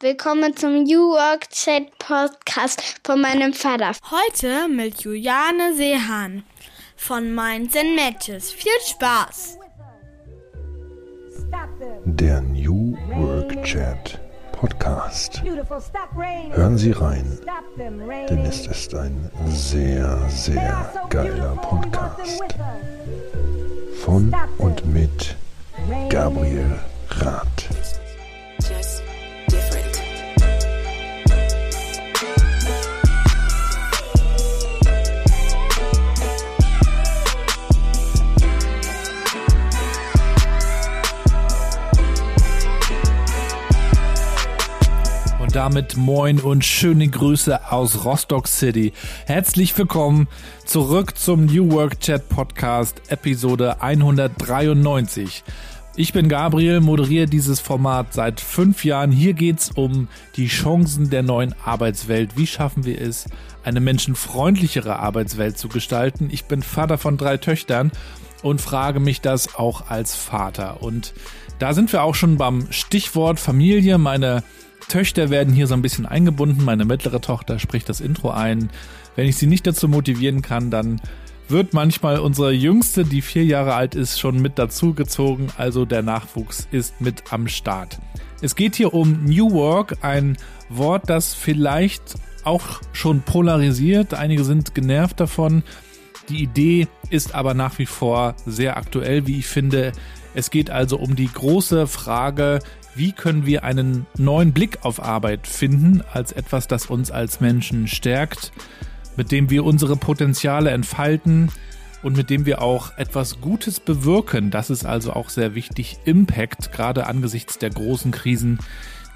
Willkommen zum New Work Chat Podcast von meinem Vater. Heute mit Juliane Seehan von Minds and Matches. Viel Spaß! Der New Work Chat Podcast. Hören Sie rein, denn es ist ein sehr, sehr geiler Podcast. Von und mit Gabriel Rath. Damit moin und schöne Grüße aus Rostock City. Herzlich willkommen zurück zum New Work Chat Podcast Episode 193. Ich bin Gabriel, moderiere dieses Format seit fünf Jahren. Hier geht's um die Chancen der neuen Arbeitswelt. Wie schaffen wir es, eine menschenfreundlichere Arbeitswelt zu gestalten? Ich bin Vater von drei Töchtern und frage mich das auch als Vater. Und da sind wir auch schon beim Stichwort Familie. Meine Töchter werden hier so ein bisschen eingebunden. Meine mittlere Tochter spricht das Intro ein. Wenn ich sie nicht dazu motivieren kann, dann wird manchmal unsere Jüngste, die vier Jahre alt ist, schon mit dazugezogen. Also der Nachwuchs ist mit am Start. Es geht hier um New Work, ein Wort, das vielleicht auch schon polarisiert. Einige sind genervt davon. Die Idee ist aber nach wie vor sehr aktuell, wie ich finde. Es geht also um die große Frage, wie können wir einen neuen Blick auf Arbeit finden als etwas, das uns als Menschen stärkt, mit dem wir unsere Potenziale entfalten und mit dem wir auch etwas Gutes bewirken. Das ist also auch sehr wichtig. Impact, gerade angesichts der großen Krisen,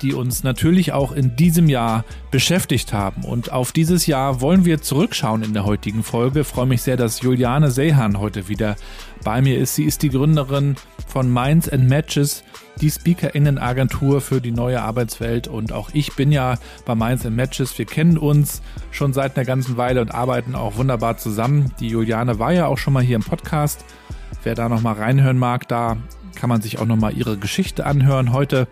die uns natürlich auch in diesem Jahr beschäftigt haben. Und auf dieses Jahr wollen wir zurückschauen in der heutigen Folge. Ich freue mich sehr, dass Juliane Sehan heute wieder bei mir ist. Sie ist die Gründerin von Minds and Matches, die Speakerinnenagentur für die neue Arbeitswelt. Und auch ich bin ja bei Minds and Matches. Wir kennen uns schon seit einer ganzen Weile und arbeiten auch wunderbar zusammen. Die Juliane war ja auch schon mal hier im Podcast. Wer da noch mal reinhören mag, da kann man sich auch noch mal ihre Geschichte anhören. Heute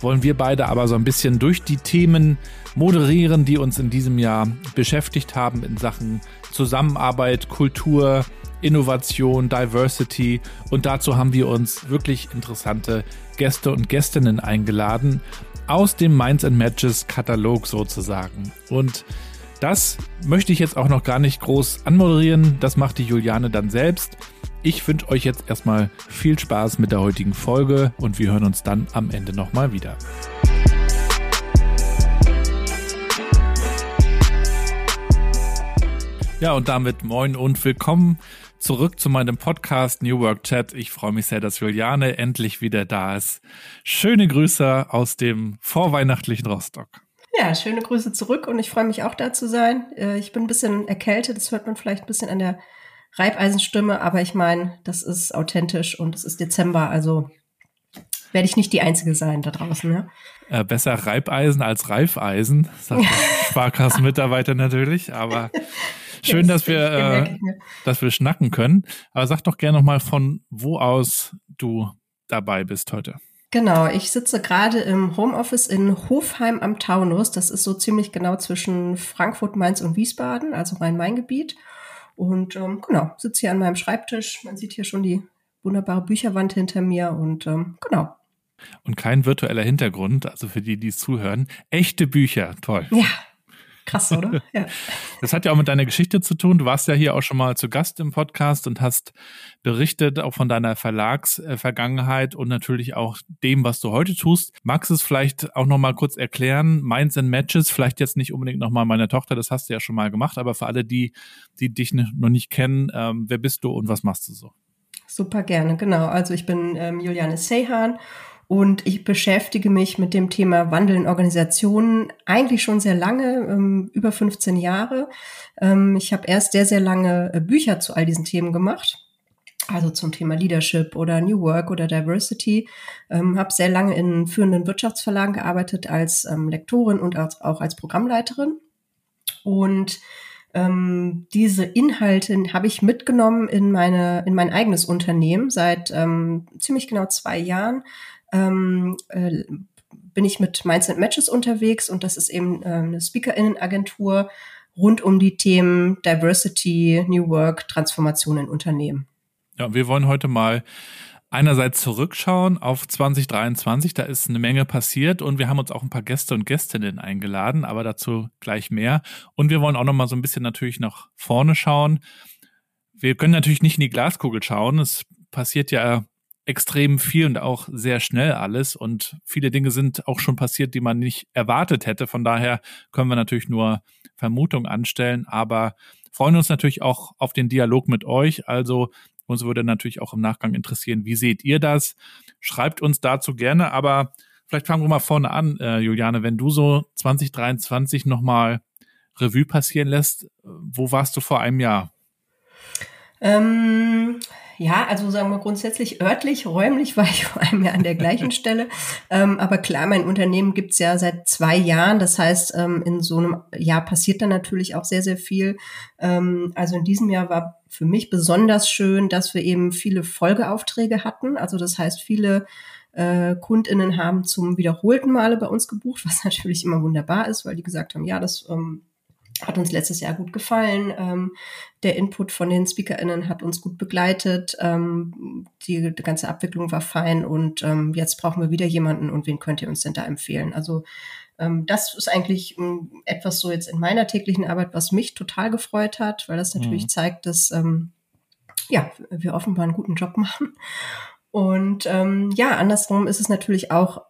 wollen wir beide aber so ein bisschen durch die Themen moderieren, die uns in diesem Jahr beschäftigt haben in Sachen Zusammenarbeit, Kultur, Innovation, Diversity. Und dazu haben wir uns wirklich interessante Gäste und Gästinnen eingeladen aus dem Minds and Matches Katalog sozusagen. Und das möchte ich jetzt auch noch gar nicht groß anmoderieren. Das macht die Juliane dann selbst. Ich wünsche euch jetzt erstmal viel Spaß mit der heutigen Folge und wir hören uns dann am Ende nochmal wieder. Ja, und damit moin und willkommen zurück zu meinem Podcast New Work Chat. Ich freue mich sehr, dass Juliane endlich wieder da ist. Schöne Grüße aus dem vorweihnachtlichen Rostock. Ja, schöne Grüße zurück und ich freue mich auch da zu sein. Äh, ich bin ein bisschen erkältet, das hört man vielleicht ein bisschen an der Reibeisenstimme, aber ich meine, das ist authentisch und es ist Dezember, also werde ich nicht die Einzige sein da draußen. Ja? Äh, besser Reibeisen als Reifeisen, sagt der Sparkassenmitarbeiter natürlich, aber schön, dass wir, äh, dass wir schnacken können. Aber sag doch gerne nochmal, von wo aus du dabei bist heute. Genau, ich sitze gerade im Homeoffice in Hofheim am Taunus. Das ist so ziemlich genau zwischen Frankfurt, Mainz und Wiesbaden, also Rhein-Main-Gebiet. Und ähm, genau, sitze hier an meinem Schreibtisch. Man sieht hier schon die wunderbare Bücherwand hinter mir und ähm, genau. Und kein virtueller Hintergrund, also für die, die es zuhören. Echte Bücher, toll. Ja, Krass, oder? Ja. Das hat ja auch mit deiner Geschichte zu tun. Du warst ja hier auch schon mal zu Gast im Podcast und hast berichtet auch von deiner Verlagsvergangenheit und natürlich auch dem, was du heute tust. Magst du es vielleicht auch noch mal kurz erklären? Minds and Matches, vielleicht jetzt nicht unbedingt noch mal meine Tochter, das hast du ja schon mal gemacht, aber für alle, die, die dich noch nicht kennen, ähm, wer bist du und was machst du so? Super gerne, genau. Also ich bin ähm, Juliane Sehan und ich beschäftige mich mit dem Thema Wandel in Organisationen eigentlich schon sehr lange, ähm, über 15 Jahre. Ähm, ich habe erst sehr, sehr lange äh, Bücher zu all diesen Themen gemacht. Also zum Thema Leadership oder New Work oder Diversity. Ähm, habe sehr lange in führenden Wirtschaftsverlagen gearbeitet als ähm, Lektorin und als, auch als Programmleiterin. Und ähm, diese Inhalte habe ich mitgenommen in meine in mein eigenes Unternehmen seit ähm, ziemlich genau zwei Jahren ähm, äh, bin ich mit Mindset Matches unterwegs und das ist eben äh, eine SpeakerInnen-Agentur rund um die Themen Diversity, New Work, Transformation in Unternehmen. Ja, wir wollen heute mal einerseits zurückschauen auf 2023. Da ist eine Menge passiert und wir haben uns auch ein paar Gäste und Gästinnen eingeladen, aber dazu gleich mehr. Und wir wollen auch noch mal so ein bisschen natürlich nach vorne schauen. Wir können natürlich nicht in die Glaskugel schauen. Es passiert ja extrem viel und auch sehr schnell alles und viele Dinge sind auch schon passiert, die man nicht erwartet hätte. Von daher können wir natürlich nur Vermutungen anstellen, aber freuen uns natürlich auch auf den Dialog mit euch. Also uns würde natürlich auch im Nachgang interessieren, wie seht ihr das? Schreibt uns dazu gerne, aber vielleicht fangen wir mal vorne an, äh, Juliane, wenn du so 2023 nochmal Revue passieren lässt, wo warst du vor einem Jahr? Ähm, ja, also sagen wir grundsätzlich örtlich, räumlich war ich vor einem Jahr an der gleichen Stelle. Ähm, aber klar, mein Unternehmen gibt's ja seit zwei Jahren. Das heißt, ähm, in so einem Jahr passiert dann natürlich auch sehr, sehr viel. Ähm, also in diesem Jahr war für mich besonders schön, dass wir eben viele Folgeaufträge hatten. Also das heißt, viele äh, KundInnen haben zum wiederholten Male bei uns gebucht, was natürlich immer wunderbar ist, weil die gesagt haben, ja, das ähm, hat uns letztes Jahr gut gefallen. Ähm, der Input von den SpeakerInnen hat uns gut begleitet. Ähm, die, die, ganze Abwicklung war fein und ähm, jetzt brauchen wir wieder jemanden und wen könnt ihr uns denn da empfehlen? Also ähm, das ist eigentlich ähm, etwas so jetzt in meiner täglichen Arbeit, was mich total gefreut hat, weil das natürlich mhm. zeigt, dass ähm, ja, wir offenbar einen guten Job machen. Und ähm, ja, andersrum ist es natürlich auch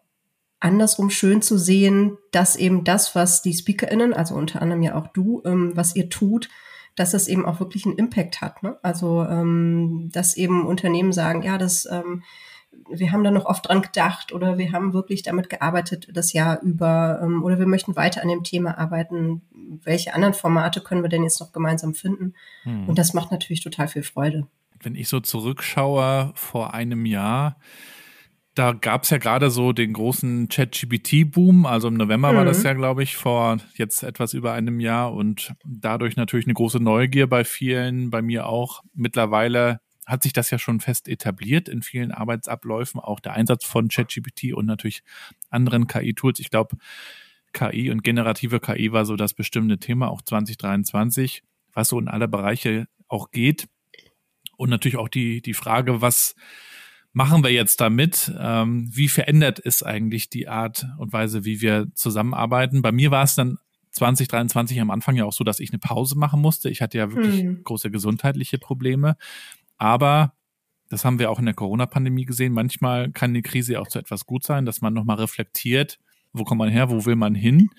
andersrum schön zu sehen, dass eben das, was die SpeakerInnen, also unter anderem ja auch du, ähm, was ihr tut, dass das eben auch wirklich einen Impact hat. Ne? Also ähm, dass eben Unternehmen sagen, ja, das ähm, wir haben da noch oft dran gedacht oder wir haben wirklich damit gearbeitet das Jahr über ähm, oder wir möchten weiter an dem Thema arbeiten. Welche anderen Formate können wir denn jetzt noch gemeinsam finden? Hm. Und das macht natürlich total viel Freude. Wenn ich so zurückschaue vor einem Jahr, da gab es ja gerade so den großen ChatGPT-Boom. Also im November mhm. war das mhm. ja, glaube ich, vor jetzt etwas über einem Jahr und dadurch natürlich eine große Neugier bei vielen, bei mir auch. Mittlerweile hat sich das ja schon fest etabliert in vielen Arbeitsabläufen, auch der Einsatz von ChatGPT und natürlich anderen KI-Tools. Ich glaube, KI und generative KI war so das bestimmte Thema, auch 2023, was so in alle Bereiche auch geht. Und natürlich auch die, die Frage, was machen wir jetzt damit? Ähm, wie verändert es eigentlich die Art und Weise, wie wir zusammenarbeiten? Bei mir war es dann 2023 am Anfang ja auch so, dass ich eine Pause machen musste. Ich hatte ja wirklich hm. große gesundheitliche Probleme. Aber das haben wir auch in der Corona-Pandemie gesehen. Manchmal kann die Krise auch zu etwas gut sein, dass man nochmal reflektiert, wo kommt man her, wo will man hin.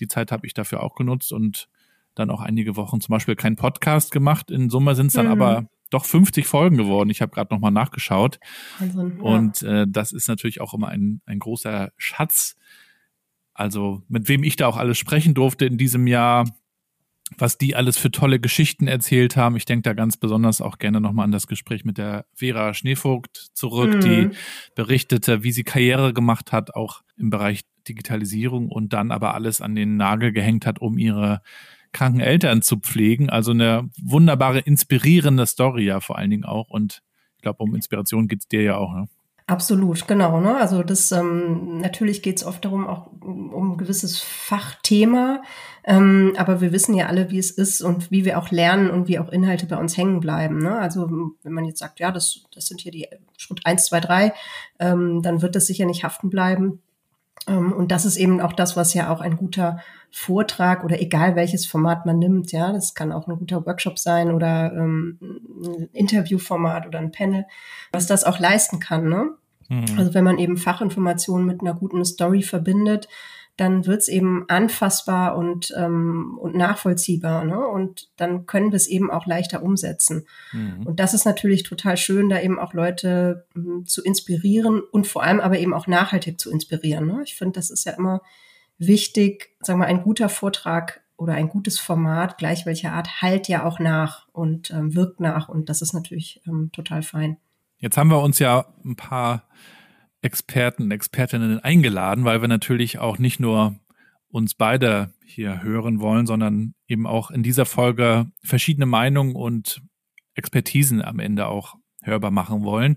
Die Zeit habe ich dafür auch genutzt und dann auch einige Wochen zum Beispiel keinen Podcast gemacht. In Summe sind es dann mhm. aber doch 50 Folgen geworden. Ich habe gerade nochmal nachgeschaut. Wahnsinn, ja. Und äh, das ist natürlich auch immer ein, ein großer Schatz. Also mit wem ich da auch alles sprechen durfte in diesem Jahr, was die alles für tolle Geschichten erzählt haben. Ich denke da ganz besonders auch gerne nochmal an das Gespräch mit der Vera Schneevogt zurück, mhm. die berichtete, wie sie Karriere gemacht hat, auch im Bereich Digitalisierung und dann aber alles an den Nagel gehängt hat, um ihre kranken Eltern zu pflegen. Also eine wunderbare, inspirierende Story ja vor allen Dingen auch. Und ich glaube, um Inspiration geht's dir ja auch. Ne? Absolut, genau. Ne? Also das ähm, natürlich geht's oft darum, auch um ein gewisses Fachthema. Ähm, aber wir wissen ja alle, wie es ist und wie wir auch lernen und wie auch Inhalte bei uns hängen bleiben. Ne? Also wenn man jetzt sagt, ja, das, das sind hier die Schritt eins, zwei, drei, ähm, dann wird das sicher nicht haften bleiben. Ähm, und das ist eben auch das, was ja auch ein guter Vortrag oder egal welches Format man nimmt, ja, das kann auch ein guter Workshop sein oder ähm, ein Interviewformat oder ein Panel, was das auch leisten kann. Ne? Mhm. Also wenn man eben Fachinformationen mit einer guten Story verbindet, dann wird's eben anfassbar und, ähm, und nachvollziehbar. Ne? Und dann können wir es eben auch leichter umsetzen. Mhm. Und das ist natürlich total schön, da eben auch Leute ähm, zu inspirieren und vor allem aber eben auch nachhaltig zu inspirieren. Ne? Ich finde, das ist ja immer wichtig, sagen wir, ein guter Vortrag oder ein gutes Format, gleich welcher Art, halt ja auch nach und ähm, wirkt nach. Und das ist natürlich ähm, total fein. Jetzt haben wir uns ja ein paar Experten, Expertinnen eingeladen, weil wir natürlich auch nicht nur uns beide hier hören wollen, sondern eben auch in dieser Folge verschiedene Meinungen und Expertisen am Ende auch hörbar machen wollen.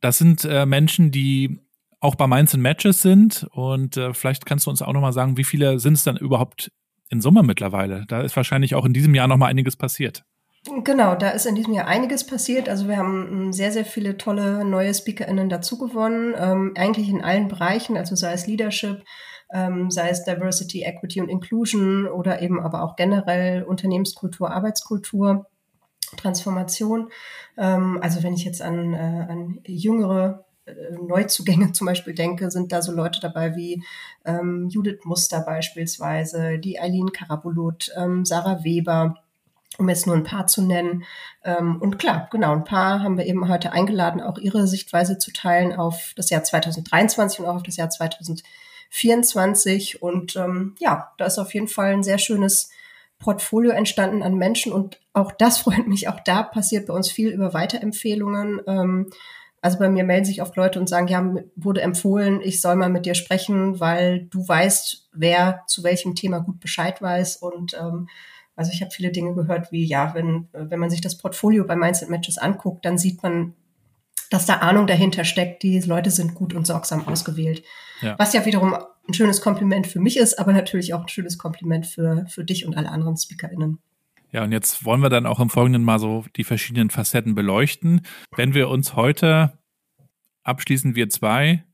Das sind äh, Menschen, die auch bei Mainz in Matches sind. Und äh, vielleicht kannst du uns auch nochmal sagen, wie viele sind es dann überhaupt in Summe mittlerweile? Da ist wahrscheinlich auch in diesem Jahr nochmal einiges passiert. Genau, da ist in diesem Jahr einiges passiert. Also wir haben ähm, sehr, sehr viele tolle neue SpeakerInnen dazu gewonnen, ähm, eigentlich in allen Bereichen, also sei es Leadership, ähm, sei es Diversity, Equity und Inclusion oder eben aber auch generell Unternehmenskultur, Arbeitskultur, Transformation. Ähm, also wenn ich jetzt an, äh, an jüngere Neuzugänge zum Beispiel denke, sind da so Leute dabei wie ähm, Judith Muster beispielsweise, die Eileen Karabulut, ähm, Sarah Weber, um jetzt nur ein paar zu nennen. Ähm, und klar, genau, ein paar haben wir eben heute eingeladen, auch ihre Sichtweise zu teilen auf das Jahr 2023 und auch auf das Jahr 2024. Und ähm, ja, da ist auf jeden Fall ein sehr schönes Portfolio entstanden an Menschen und auch das freut mich. Auch da passiert bei uns viel über Weiterempfehlungen. Ähm, also bei mir melden sich oft Leute und sagen, ja, wurde empfohlen, ich soll mal mit dir sprechen, weil du weißt, wer zu welchem Thema gut Bescheid weiß und ähm, also ich habe viele Dinge gehört, wie ja, wenn, wenn man sich das Portfolio bei Mindset Matches anguckt, dann sieht man, dass da Ahnung dahinter steckt. Die Leute sind gut und sorgsam ausgewählt. Ja. Was ja wiederum ein schönes Kompliment für mich ist, aber natürlich auch ein schönes Kompliment für, für dich und alle anderen SpeakerInnen. Ja, und jetzt wollen wir dann auch im Folgenden mal so die verschiedenen Facetten beleuchten. Wenn wir uns heute abschließend wir zwei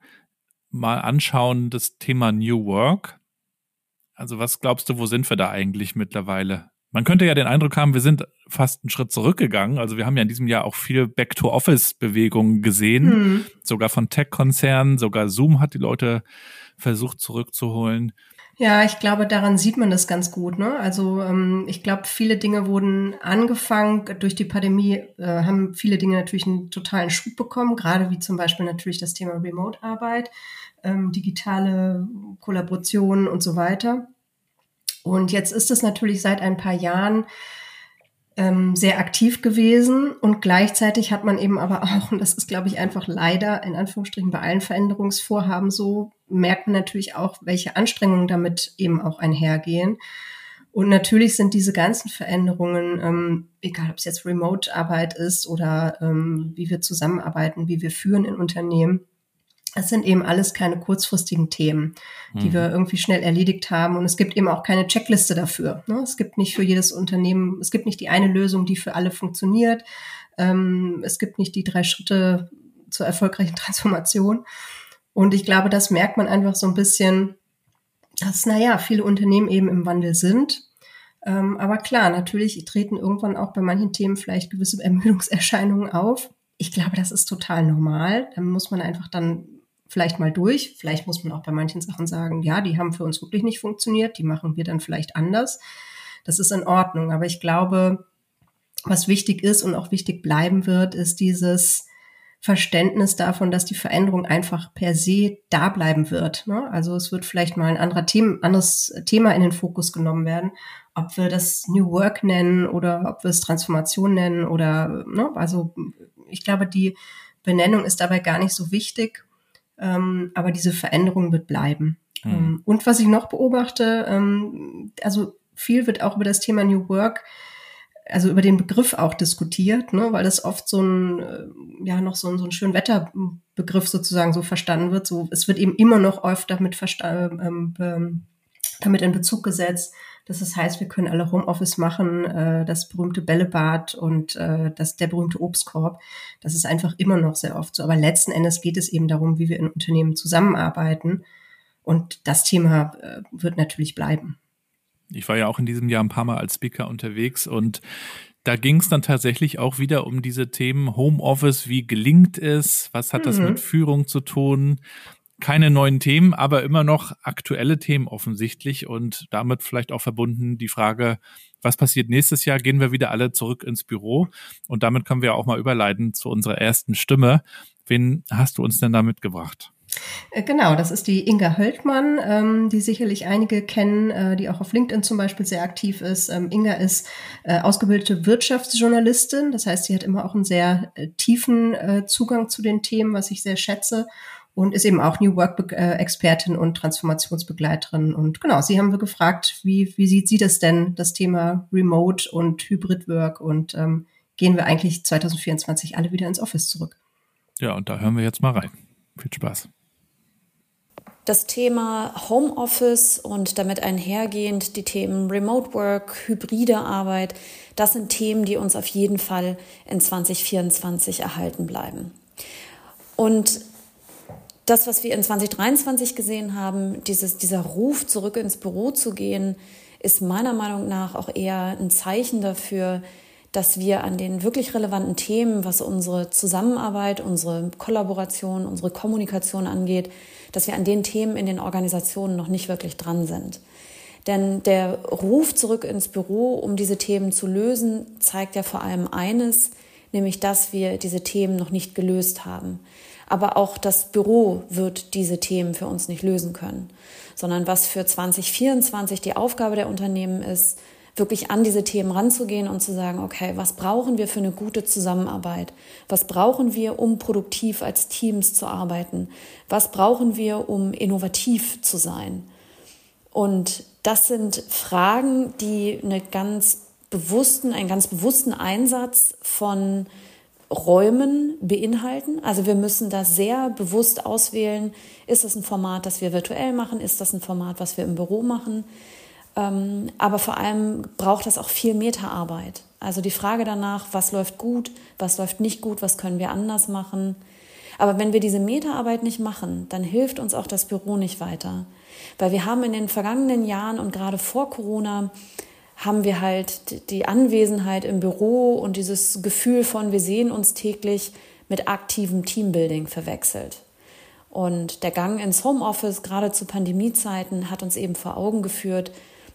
mal anschauen, das Thema New Work. Also was glaubst du, wo sind wir da eigentlich mittlerweile? Man könnte ja den Eindruck haben, wir sind fast einen Schritt zurückgegangen. Also wir haben ja in diesem Jahr auch viel Back-to-Office-Bewegungen gesehen, hm. sogar von Tech-Konzernen, sogar Zoom hat die Leute versucht zurückzuholen. Ja, ich glaube, daran sieht man das ganz gut. Ne? Also ähm, ich glaube, viele Dinge wurden angefangen durch die Pandemie, äh, haben viele Dinge natürlich einen totalen Schub bekommen, gerade wie zum Beispiel natürlich das Thema Remote-Arbeit, ähm, digitale Kollaboration und so weiter. Und jetzt ist es natürlich seit ein paar Jahren ähm, sehr aktiv gewesen und gleichzeitig hat man eben aber auch, und das ist, glaube ich, einfach leider in Anführungsstrichen bei allen Veränderungsvorhaben so, merkt man natürlich auch, welche Anstrengungen damit eben auch einhergehen. Und natürlich sind diese ganzen Veränderungen, ähm, egal ob es jetzt Remote-Arbeit ist oder ähm, wie wir zusammenarbeiten, wie wir führen in Unternehmen, es sind eben alles keine kurzfristigen Themen, die mhm. wir irgendwie schnell erledigt haben. Und es gibt eben auch keine Checkliste dafür. Ne? Es gibt nicht für jedes Unternehmen, es gibt nicht die eine Lösung, die für alle funktioniert. Ähm, es gibt nicht die drei Schritte zur erfolgreichen Transformation. Und ich glaube, das merkt man einfach so ein bisschen, dass, naja, viele Unternehmen eben im Wandel sind. Ähm, aber klar, natürlich treten irgendwann auch bei manchen Themen vielleicht gewisse Ermüdungserscheinungen auf. Ich glaube, das ist total normal. Da muss man einfach dann vielleicht mal durch. Vielleicht muss man auch bei manchen Sachen sagen, ja, die haben für uns wirklich nicht funktioniert, die machen wir dann vielleicht anders. Das ist in Ordnung. Aber ich glaube, was wichtig ist und auch wichtig bleiben wird, ist dieses Verständnis davon, dass die Veränderung einfach per se da bleiben wird. Ne? Also es wird vielleicht mal ein anderer Thema, anderes Thema in den Fokus genommen werden, ob wir das New Work nennen oder ob wir es Transformation nennen oder ne? also ich glaube, die Benennung ist dabei gar nicht so wichtig. Ähm, aber diese Veränderung wird bleiben. Mhm. Ähm, und was ich noch beobachte, ähm, also viel wird auch über das Thema New Work, also über den Begriff auch diskutiert, ne, weil das oft so ein, äh, ja, noch so ein, so ein schön Wetterbegriff sozusagen so verstanden wird. So, es wird eben immer noch oft damit, ähm, ähm, damit in Bezug gesetzt, dass es heißt, wir können alle Homeoffice machen, äh, das berühmte Bällebad und äh, das, der berühmte Obstkorb. Das ist einfach immer noch sehr oft so. Aber letzten Endes geht es eben darum, wie wir in Unternehmen zusammenarbeiten. Und das Thema äh, wird natürlich bleiben. Ich war ja auch in diesem Jahr ein paar Mal als Speaker unterwegs und da ging es dann tatsächlich auch wieder um diese Themen Homeoffice, wie gelingt es, was hat das mhm. mit Führung zu tun, keine neuen Themen, aber immer noch aktuelle Themen offensichtlich und damit vielleicht auch verbunden die Frage, was passiert nächstes Jahr? Gehen wir wieder alle zurück ins Büro? Und damit können wir auch mal überleiten zu unserer ersten Stimme. Wen hast du uns denn da mitgebracht? Äh, genau, das ist die Inga Höldmann, ähm, die sicherlich einige kennen, äh, die auch auf LinkedIn zum Beispiel sehr aktiv ist. Ähm, Inga ist äh, ausgebildete Wirtschaftsjournalistin, das heißt, sie hat immer auch einen sehr äh, tiefen äh, Zugang zu den Themen, was ich sehr schätze und ist eben auch New Work-Expertin und Transformationsbegleiterin. Und genau, sie haben wir gefragt, wie, wie sieht sie das denn, das Thema Remote und Hybrid Work und ähm, gehen wir eigentlich 2024 alle wieder ins Office zurück? Ja, und da hören wir jetzt mal rein. Viel Spaß. Das Thema Homeoffice und damit einhergehend die Themen Remote Work, hybride Arbeit, das sind Themen, die uns auf jeden Fall in 2024 erhalten bleiben. Und das, was wir in 2023 gesehen haben, dieses, dieser Ruf, zurück ins Büro zu gehen, ist meiner Meinung nach auch eher ein Zeichen dafür, dass wir an den wirklich relevanten Themen, was unsere Zusammenarbeit, unsere Kollaboration, unsere Kommunikation angeht, dass wir an den Themen in den Organisationen noch nicht wirklich dran sind. Denn der Ruf zurück ins Büro, um diese Themen zu lösen, zeigt ja vor allem eines, nämlich dass wir diese Themen noch nicht gelöst haben. Aber auch das Büro wird diese Themen für uns nicht lösen können, sondern was für 2024 die Aufgabe der Unternehmen ist, wirklich an diese Themen ranzugehen und zu sagen, okay, was brauchen wir für eine gute Zusammenarbeit? Was brauchen wir, um produktiv als Teams zu arbeiten? Was brauchen wir, um innovativ zu sein? Und das sind Fragen, die eine ganz bewussten, einen ganz bewussten Einsatz von Räumen beinhalten. Also wir müssen da sehr bewusst auswählen, ist das ein Format, das wir virtuell machen, ist das ein Format, was wir im Büro machen. Ähm, aber vor allem braucht das auch viel Metaarbeit. Also die Frage danach, was läuft gut, was läuft nicht gut, was können wir anders machen. Aber wenn wir diese Metaarbeit nicht machen, dann hilft uns auch das Büro nicht weiter. Weil wir haben in den vergangenen Jahren und gerade vor Corona haben wir halt die Anwesenheit im Büro und dieses Gefühl von, wir sehen uns täglich mit aktivem Teambuilding verwechselt. Und der Gang ins Homeoffice, gerade zu Pandemiezeiten, hat uns eben vor Augen geführt,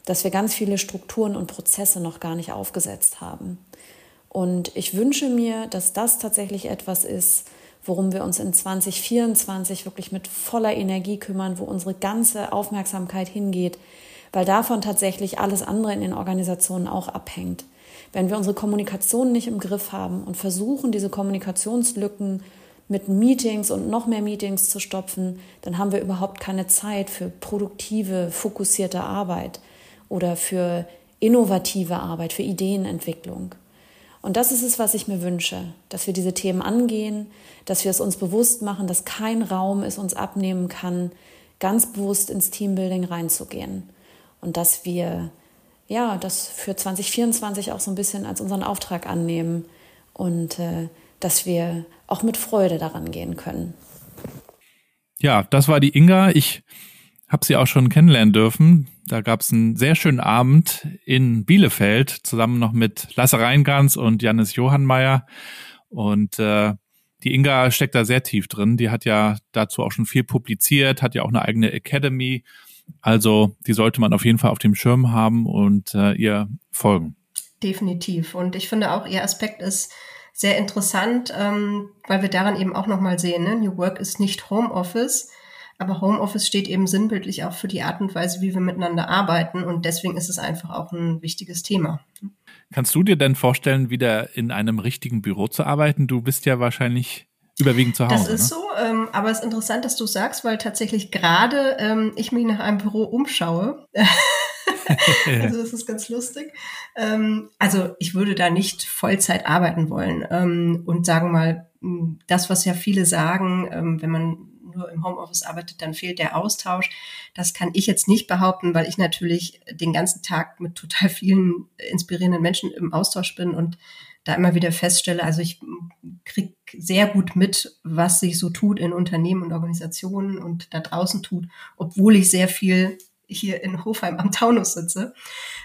dass wir ganz viele Strukturen und Prozesse noch gar nicht aufgesetzt haben. Und ich wünsche mir, dass das tatsächlich etwas ist, worum wir uns in 2024 wirklich mit voller Energie kümmern, wo unsere ganze Aufmerksamkeit hingeht, weil davon tatsächlich alles andere in den Organisationen auch abhängt. Wenn wir unsere Kommunikation nicht im Griff haben und versuchen, diese Kommunikationslücken mit Meetings und noch mehr Meetings zu stopfen, dann haben wir überhaupt keine Zeit für produktive, fokussierte Arbeit oder für innovative Arbeit, für Ideenentwicklung. Und das ist es, was ich mir wünsche, dass wir diese Themen angehen, dass wir es uns bewusst machen, dass kein Raum es uns abnehmen kann, ganz bewusst ins Teambuilding reinzugehen und dass wir ja das für 2024 auch so ein bisschen als unseren Auftrag annehmen und äh, dass wir auch mit Freude daran gehen können. Ja, das war die Inga. Ich habe sie auch schon kennenlernen dürfen. Da gab es einen sehr schönen Abend in Bielefeld, zusammen noch mit Lasse Reingans und Janis Johannmeier. Und äh, die Inga steckt da sehr tief drin. Die hat ja dazu auch schon viel publiziert, hat ja auch eine eigene Academy also die sollte man auf jeden Fall auf dem Schirm haben und äh, ihr folgen. Definitiv. Und ich finde auch, ihr Aspekt ist sehr interessant, ähm, weil wir daran eben auch nochmal sehen, ne? New Work ist nicht Homeoffice, aber Homeoffice steht eben sinnbildlich auch für die Art und Weise, wie wir miteinander arbeiten. Und deswegen ist es einfach auch ein wichtiges Thema. Kannst du dir denn vorstellen, wieder in einem richtigen Büro zu arbeiten? Du bist ja wahrscheinlich Überwiegend zu Hause. Das ist ne? so, ähm, aber es ist interessant, dass du sagst, weil tatsächlich gerade ähm, ich mich nach einem Büro umschaue. also das ist ganz lustig. Ähm, also ich würde da nicht Vollzeit arbeiten wollen ähm, und sagen mal, das, was ja viele sagen, ähm, wenn man nur im Homeoffice arbeitet, dann fehlt der Austausch. Das kann ich jetzt nicht behaupten, weil ich natürlich den ganzen Tag mit total vielen inspirierenden Menschen im Austausch bin und da immer wieder feststelle, also ich kriege sehr gut mit, was sich so tut in Unternehmen und Organisationen und da draußen tut, obwohl ich sehr viel hier in Hofheim am Taunus sitze.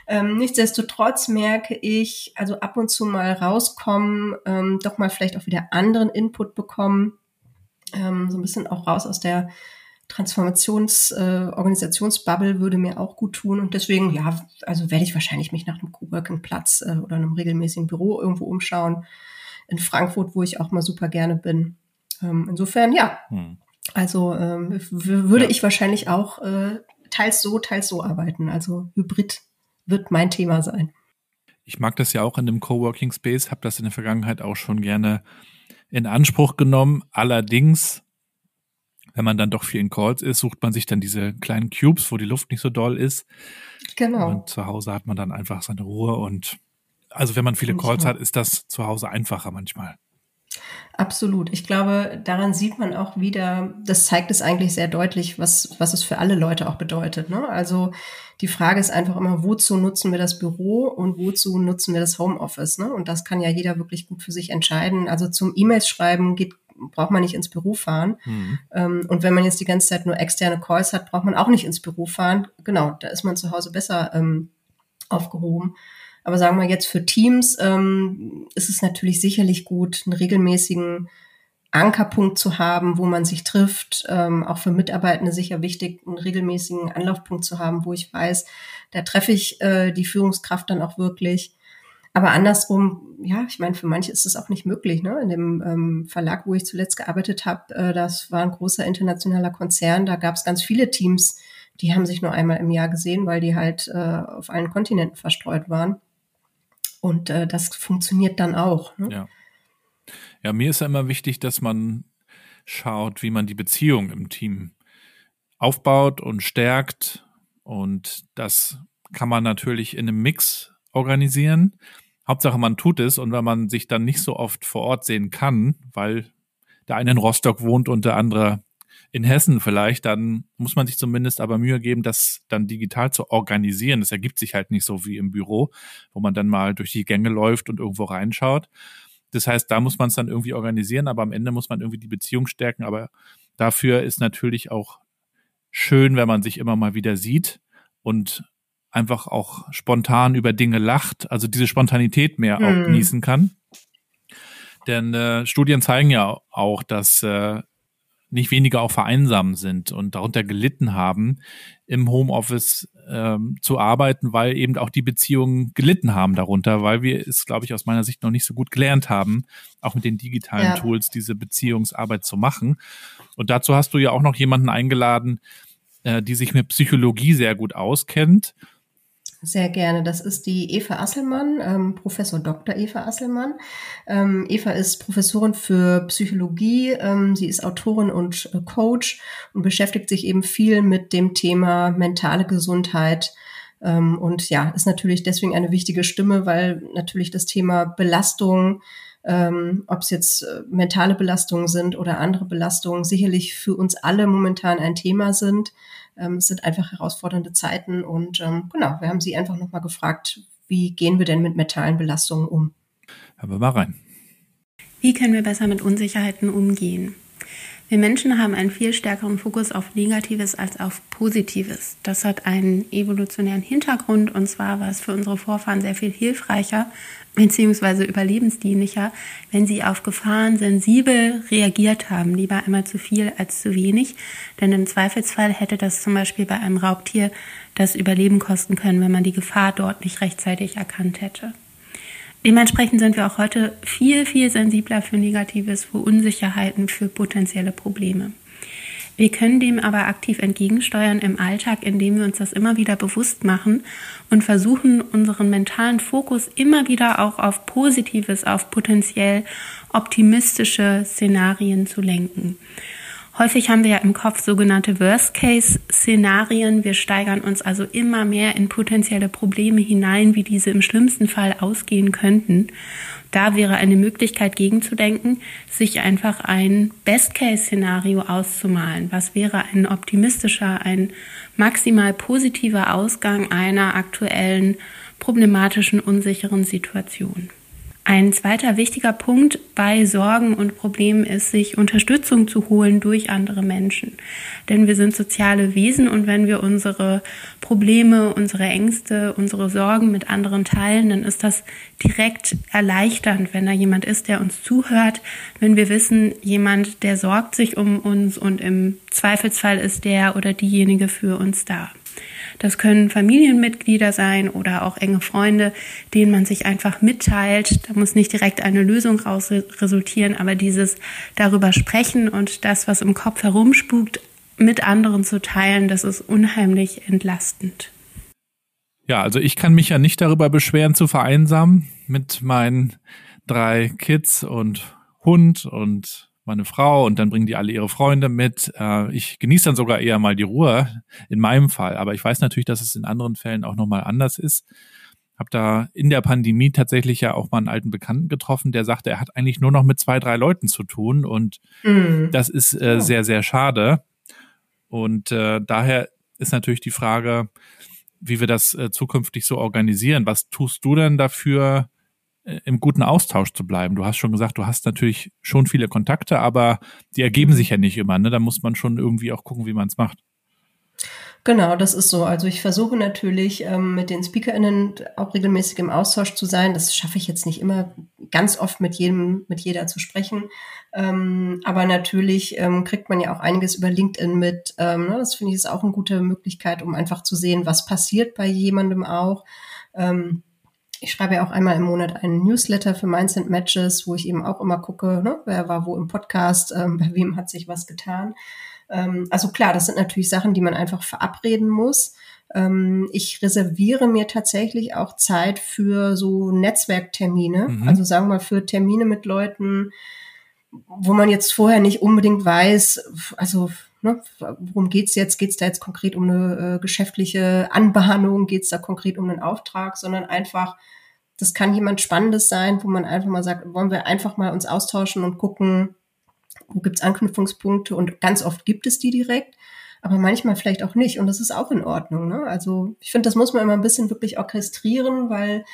Ähm, nichtsdestotrotz merke ich, also ab und zu mal rauskommen, ähm, doch mal vielleicht auch wieder anderen Input bekommen, ähm, so ein bisschen auch raus aus der Transformations-, äh, würde mir auch gut tun. Und deswegen, ja, also werde ich wahrscheinlich mich nach einem Coworking-Platz äh, oder einem regelmäßigen Büro irgendwo umschauen. In Frankfurt, wo ich auch mal super gerne bin. Ähm, insofern, ja. Hm. Also ähm, würde ja. ich wahrscheinlich auch äh, teils so, teils so arbeiten. Also Hybrid wird mein Thema sein. Ich mag das ja auch in dem Coworking Space, habe das in der Vergangenheit auch schon gerne in Anspruch genommen. Allerdings wenn man dann doch viel in Calls ist, sucht man sich dann diese kleinen Cubes, wo die Luft nicht so doll ist. Genau. Und zu Hause hat man dann einfach seine Ruhe und also wenn man viele Calls hat, ist das zu Hause einfacher manchmal. Absolut. Ich glaube, daran sieht man auch wieder, das zeigt es eigentlich sehr deutlich, was, was es für alle Leute auch bedeutet. Ne? Also die Frage ist einfach immer, wozu nutzen wir das Büro und wozu nutzen wir das Homeoffice? Ne? Und das kann ja jeder wirklich gut für sich entscheiden. Also zum E-Mails schreiben geht braucht man nicht ins Büro fahren. Mhm. Ähm, und wenn man jetzt die ganze Zeit nur externe Calls hat, braucht man auch nicht ins Büro fahren. Genau, da ist man zu Hause besser ähm, aufgehoben. Aber sagen wir jetzt für Teams ähm, ist es natürlich sicherlich gut, einen regelmäßigen Ankerpunkt zu haben, wo man sich trifft. Ähm, auch für Mitarbeitende sicher wichtig, einen regelmäßigen Anlaufpunkt zu haben, wo ich weiß, da treffe ich äh, die Führungskraft dann auch wirklich. Aber andersrum, ja, ich meine, für manche ist es auch nicht möglich. Ne? In dem ähm, Verlag, wo ich zuletzt gearbeitet habe, äh, das war ein großer internationaler Konzern, da gab es ganz viele Teams, die haben sich nur einmal im Jahr gesehen, weil die halt äh, auf allen Kontinenten verstreut waren. Und äh, das funktioniert dann auch. Ne? Ja. ja, mir ist ja immer wichtig, dass man schaut, wie man die Beziehung im Team aufbaut und stärkt. Und das kann man natürlich in einem Mix organisieren. Hauptsache, man tut es. Und wenn man sich dann nicht so oft vor Ort sehen kann, weil der eine in Rostock wohnt und der andere in Hessen vielleicht, dann muss man sich zumindest aber Mühe geben, das dann digital zu organisieren. Das ergibt sich halt nicht so wie im Büro, wo man dann mal durch die Gänge läuft und irgendwo reinschaut. Das heißt, da muss man es dann irgendwie organisieren, aber am Ende muss man irgendwie die Beziehung stärken. Aber dafür ist natürlich auch schön, wenn man sich immer mal wieder sieht und einfach auch spontan über Dinge lacht, also diese Spontanität mehr hm. auch genießen kann. Denn äh, Studien zeigen ja auch, dass äh, nicht weniger auch vereinsamt sind und darunter gelitten haben, im Homeoffice ähm, zu arbeiten, weil eben auch die Beziehungen gelitten haben darunter, weil wir es, glaube ich, aus meiner Sicht noch nicht so gut gelernt haben, auch mit den digitalen ja. Tools diese Beziehungsarbeit zu machen. Und dazu hast du ja auch noch jemanden eingeladen, äh, die sich mit Psychologie sehr gut auskennt sehr gerne. Das ist die Eva Asselmann, ähm, Professor Dr. Eva Asselmann. Ähm, Eva ist Professorin für Psychologie. Ähm, sie ist Autorin und äh, Coach und beschäftigt sich eben viel mit dem Thema mentale Gesundheit. Ähm, und ja, ist natürlich deswegen eine wichtige Stimme, weil natürlich das Thema Belastung, ähm, ob es jetzt äh, mentale Belastungen sind oder andere Belastungen, sicherlich für uns alle momentan ein Thema sind. Ähm, es sind einfach herausfordernde Zeiten und ähm, genau, wir haben sie einfach nochmal gefragt, wie gehen wir denn mit mentalen Belastungen um? Hören wir mal rein. Wie können wir besser mit Unsicherheiten umgehen? Wir Menschen haben einen viel stärkeren Fokus auf Negatives als auf Positives. Das hat einen evolutionären Hintergrund und zwar war es für unsere Vorfahren sehr viel hilfreicher bzw. überlebensdienlicher, wenn sie auf Gefahren sensibel reagiert haben, lieber einmal zu viel als zu wenig. Denn im Zweifelsfall hätte das zum Beispiel bei einem Raubtier das Überleben kosten können, wenn man die Gefahr dort nicht rechtzeitig erkannt hätte. Dementsprechend sind wir auch heute viel, viel sensibler für Negatives, für Unsicherheiten, für potenzielle Probleme. Wir können dem aber aktiv entgegensteuern im Alltag, indem wir uns das immer wieder bewusst machen und versuchen, unseren mentalen Fokus immer wieder auch auf Positives, auf potenziell optimistische Szenarien zu lenken. Häufig haben wir ja im Kopf sogenannte Worst-Case-Szenarien. Wir steigern uns also immer mehr in potenzielle Probleme hinein, wie diese im schlimmsten Fall ausgehen könnten. Da wäre eine Möglichkeit gegenzudenken, sich einfach ein Best-Case-Szenario auszumalen. Was wäre ein optimistischer, ein maximal positiver Ausgang einer aktuellen problematischen, unsicheren Situation? Ein zweiter wichtiger Punkt bei Sorgen und Problemen ist, sich Unterstützung zu holen durch andere Menschen. Denn wir sind soziale Wesen und wenn wir unsere Probleme, unsere Ängste, unsere Sorgen mit anderen teilen, dann ist das direkt erleichternd, wenn da jemand ist, der uns zuhört, wenn wir wissen, jemand, der sorgt sich um uns und im Zweifelsfall ist der oder diejenige für uns da. Das können Familienmitglieder sein oder auch enge Freunde, denen man sich einfach mitteilt. Da muss nicht direkt eine Lösung raus resultieren, aber dieses darüber sprechen und das, was im Kopf herumspukt, mit anderen zu teilen, das ist unheimlich entlastend. Ja, also ich kann mich ja nicht darüber beschweren zu vereinsamen mit meinen drei Kids und Hund und meine Frau und dann bringen die alle ihre Freunde mit. Äh, ich genieße dann sogar eher mal die Ruhe in meinem Fall, aber ich weiß natürlich, dass es in anderen Fällen auch nochmal anders ist. habe da in der Pandemie tatsächlich ja auch mal einen alten Bekannten getroffen, der sagte, er hat eigentlich nur noch mit zwei, drei Leuten zu tun und mhm. das ist äh, sehr, sehr schade. Und äh, daher ist natürlich die Frage, wie wir das äh, zukünftig so organisieren. Was tust du denn dafür, im guten Austausch zu bleiben? Du hast schon gesagt, du hast natürlich schon viele Kontakte, aber die ergeben sich ja nicht immer. Ne? Da muss man schon irgendwie auch gucken, wie man es macht. Genau, das ist so. Also ich versuche natürlich ähm, mit den SpeakerInnen auch regelmäßig im Austausch zu sein. Das schaffe ich jetzt nicht immer ganz oft mit jedem, mit jeder zu sprechen. Ähm, aber natürlich ähm, kriegt man ja auch einiges über LinkedIn mit. Ähm, ne? Das finde ich ist auch eine gute Möglichkeit, um einfach zu sehen, was passiert bei jemandem auch. Ähm, ich schreibe ja auch einmal im Monat einen Newsletter für Mindset Matches, wo ich eben auch immer gucke, ne? wer war wo im Podcast, ähm, bei wem hat sich was getan. Ähm, also klar, das sind natürlich Sachen, die man einfach verabreden muss. Ähm, ich reserviere mir tatsächlich auch Zeit für so Netzwerktermine. Mhm. Also sagen wir mal für Termine mit Leuten, wo man jetzt vorher nicht unbedingt weiß, also ne, worum geht's jetzt? Geht's da jetzt konkret um eine äh, geschäftliche Anbahnung? Geht's da konkret um einen Auftrag? Sondern einfach, das kann jemand Spannendes sein, wo man einfach mal sagt, wollen wir einfach mal uns austauschen und gucken, wo gibt's Anknüpfungspunkte und ganz oft gibt es die direkt, aber manchmal vielleicht auch nicht und das ist auch in Ordnung. Ne? Also ich finde, das muss man immer ein bisschen wirklich orchestrieren, weil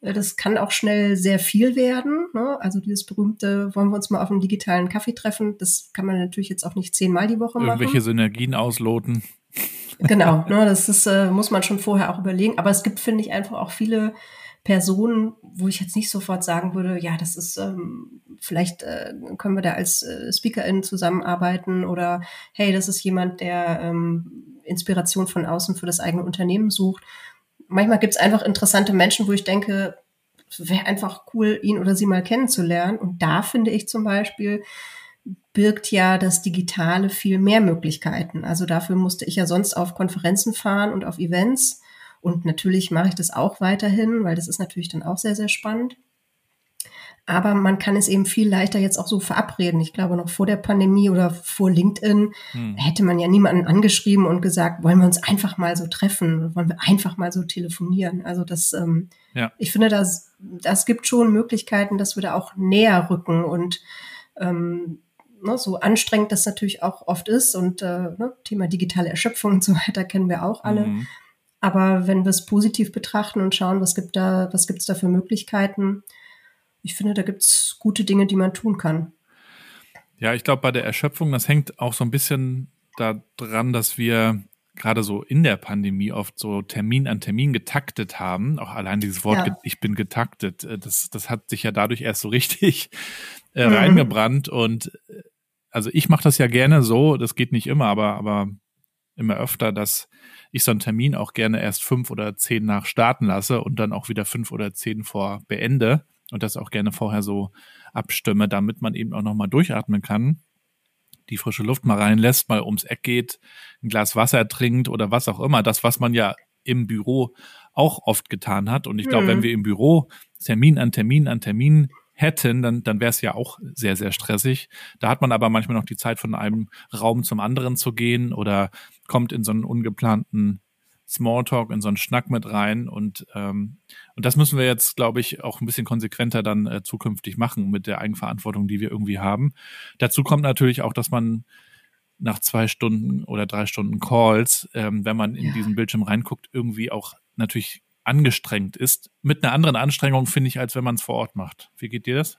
das kann auch schnell sehr viel werden. Ne? Also dieses berühmte, wollen wir uns mal auf einem digitalen Kaffee treffen, das kann man natürlich jetzt auch nicht zehnmal die Woche machen. Irgendwelche Synergien ausloten. Genau, ne, das ist, äh, muss man schon vorher auch überlegen. Aber es gibt, finde ich, einfach auch viele Personen, wo ich jetzt nicht sofort sagen würde, ja, das ist, ähm, vielleicht äh, können wir da als äh, SpeakerInnen zusammenarbeiten oder hey, das ist jemand, der ähm, Inspiration von außen für das eigene Unternehmen sucht. Manchmal gibt es einfach interessante Menschen, wo ich denke, wäre einfach cool, ihn oder sie mal kennenzulernen. Und da finde ich zum Beispiel, birgt ja das Digitale viel mehr Möglichkeiten. Also dafür musste ich ja sonst auf Konferenzen fahren und auf Events. Und natürlich mache ich das auch weiterhin, weil das ist natürlich dann auch sehr, sehr spannend. Aber man kann es eben viel leichter jetzt auch so verabreden. Ich glaube, noch vor der Pandemie oder vor LinkedIn hm. hätte man ja niemanden angeschrieben und gesagt, wollen wir uns einfach mal so treffen, wollen wir einfach mal so telefonieren. Also das, ähm, ja. ich finde, das, das gibt schon Möglichkeiten, dass wir da auch näher rücken und ähm, ne, so anstrengend das natürlich auch oft ist und äh, ne, Thema digitale Erschöpfung und so weiter kennen wir auch alle. Mhm. Aber wenn wir es positiv betrachten und schauen, was gibt da, was gibt es da für Möglichkeiten, ich finde, da gibt es gute Dinge, die man tun kann. Ja, ich glaube, bei der Erschöpfung, das hängt auch so ein bisschen daran, dass wir gerade so in der Pandemie oft so Termin an Termin getaktet haben. Auch allein dieses Wort, ja. ich bin getaktet, äh, das, das hat sich ja dadurch erst so richtig äh, mhm. reingebrannt. Und äh, also ich mache das ja gerne so, das geht nicht immer, aber, aber immer öfter, dass ich so einen Termin auch gerne erst fünf oder zehn nach starten lasse und dann auch wieder fünf oder zehn vor beende und das auch gerne vorher so abstimme, damit man eben auch nochmal durchatmen kann, die frische Luft mal reinlässt, mal ums Eck geht, ein Glas Wasser trinkt oder was auch immer. Das, was man ja im Büro auch oft getan hat. Und ich glaube, mhm. wenn wir im Büro Termin an Termin an Termin hätten, dann, dann wäre es ja auch sehr, sehr stressig. Da hat man aber manchmal noch die Zeit, von einem Raum zum anderen zu gehen oder kommt in so einen ungeplanten Smalltalk, in so einen Schnack mit rein. Und, ähm, und das müssen wir jetzt, glaube ich, auch ein bisschen konsequenter dann äh, zukünftig machen mit der Eigenverantwortung, die wir irgendwie haben. Dazu kommt natürlich auch, dass man nach zwei Stunden oder drei Stunden Calls, ähm, wenn man in ja. diesen Bildschirm reinguckt, irgendwie auch natürlich angestrengt ist. Mit einer anderen Anstrengung, finde ich, als wenn man es vor Ort macht. Wie geht dir das?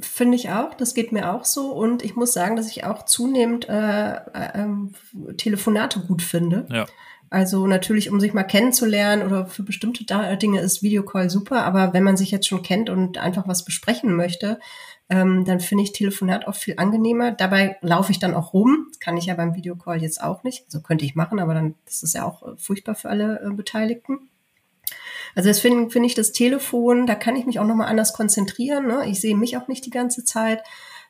Finde ich auch, das geht mir auch so. Und ich muss sagen, dass ich auch zunehmend äh, äh, Telefonate gut finde. Ja. Also natürlich, um sich mal kennenzulernen oder für bestimmte Dinge ist Videocall super, aber wenn man sich jetzt schon kennt und einfach was besprechen möchte, ähm, dann finde ich Telefonat oft viel angenehmer. Dabei laufe ich dann auch rum. Das kann ich ja beim Videocall jetzt auch nicht. Also könnte ich machen, aber dann das ist ja auch äh, furchtbar für alle äh, Beteiligten. Also das finde find ich das Telefon, da kann ich mich auch nochmal anders konzentrieren. Ne? Ich sehe mich auch nicht die ganze Zeit.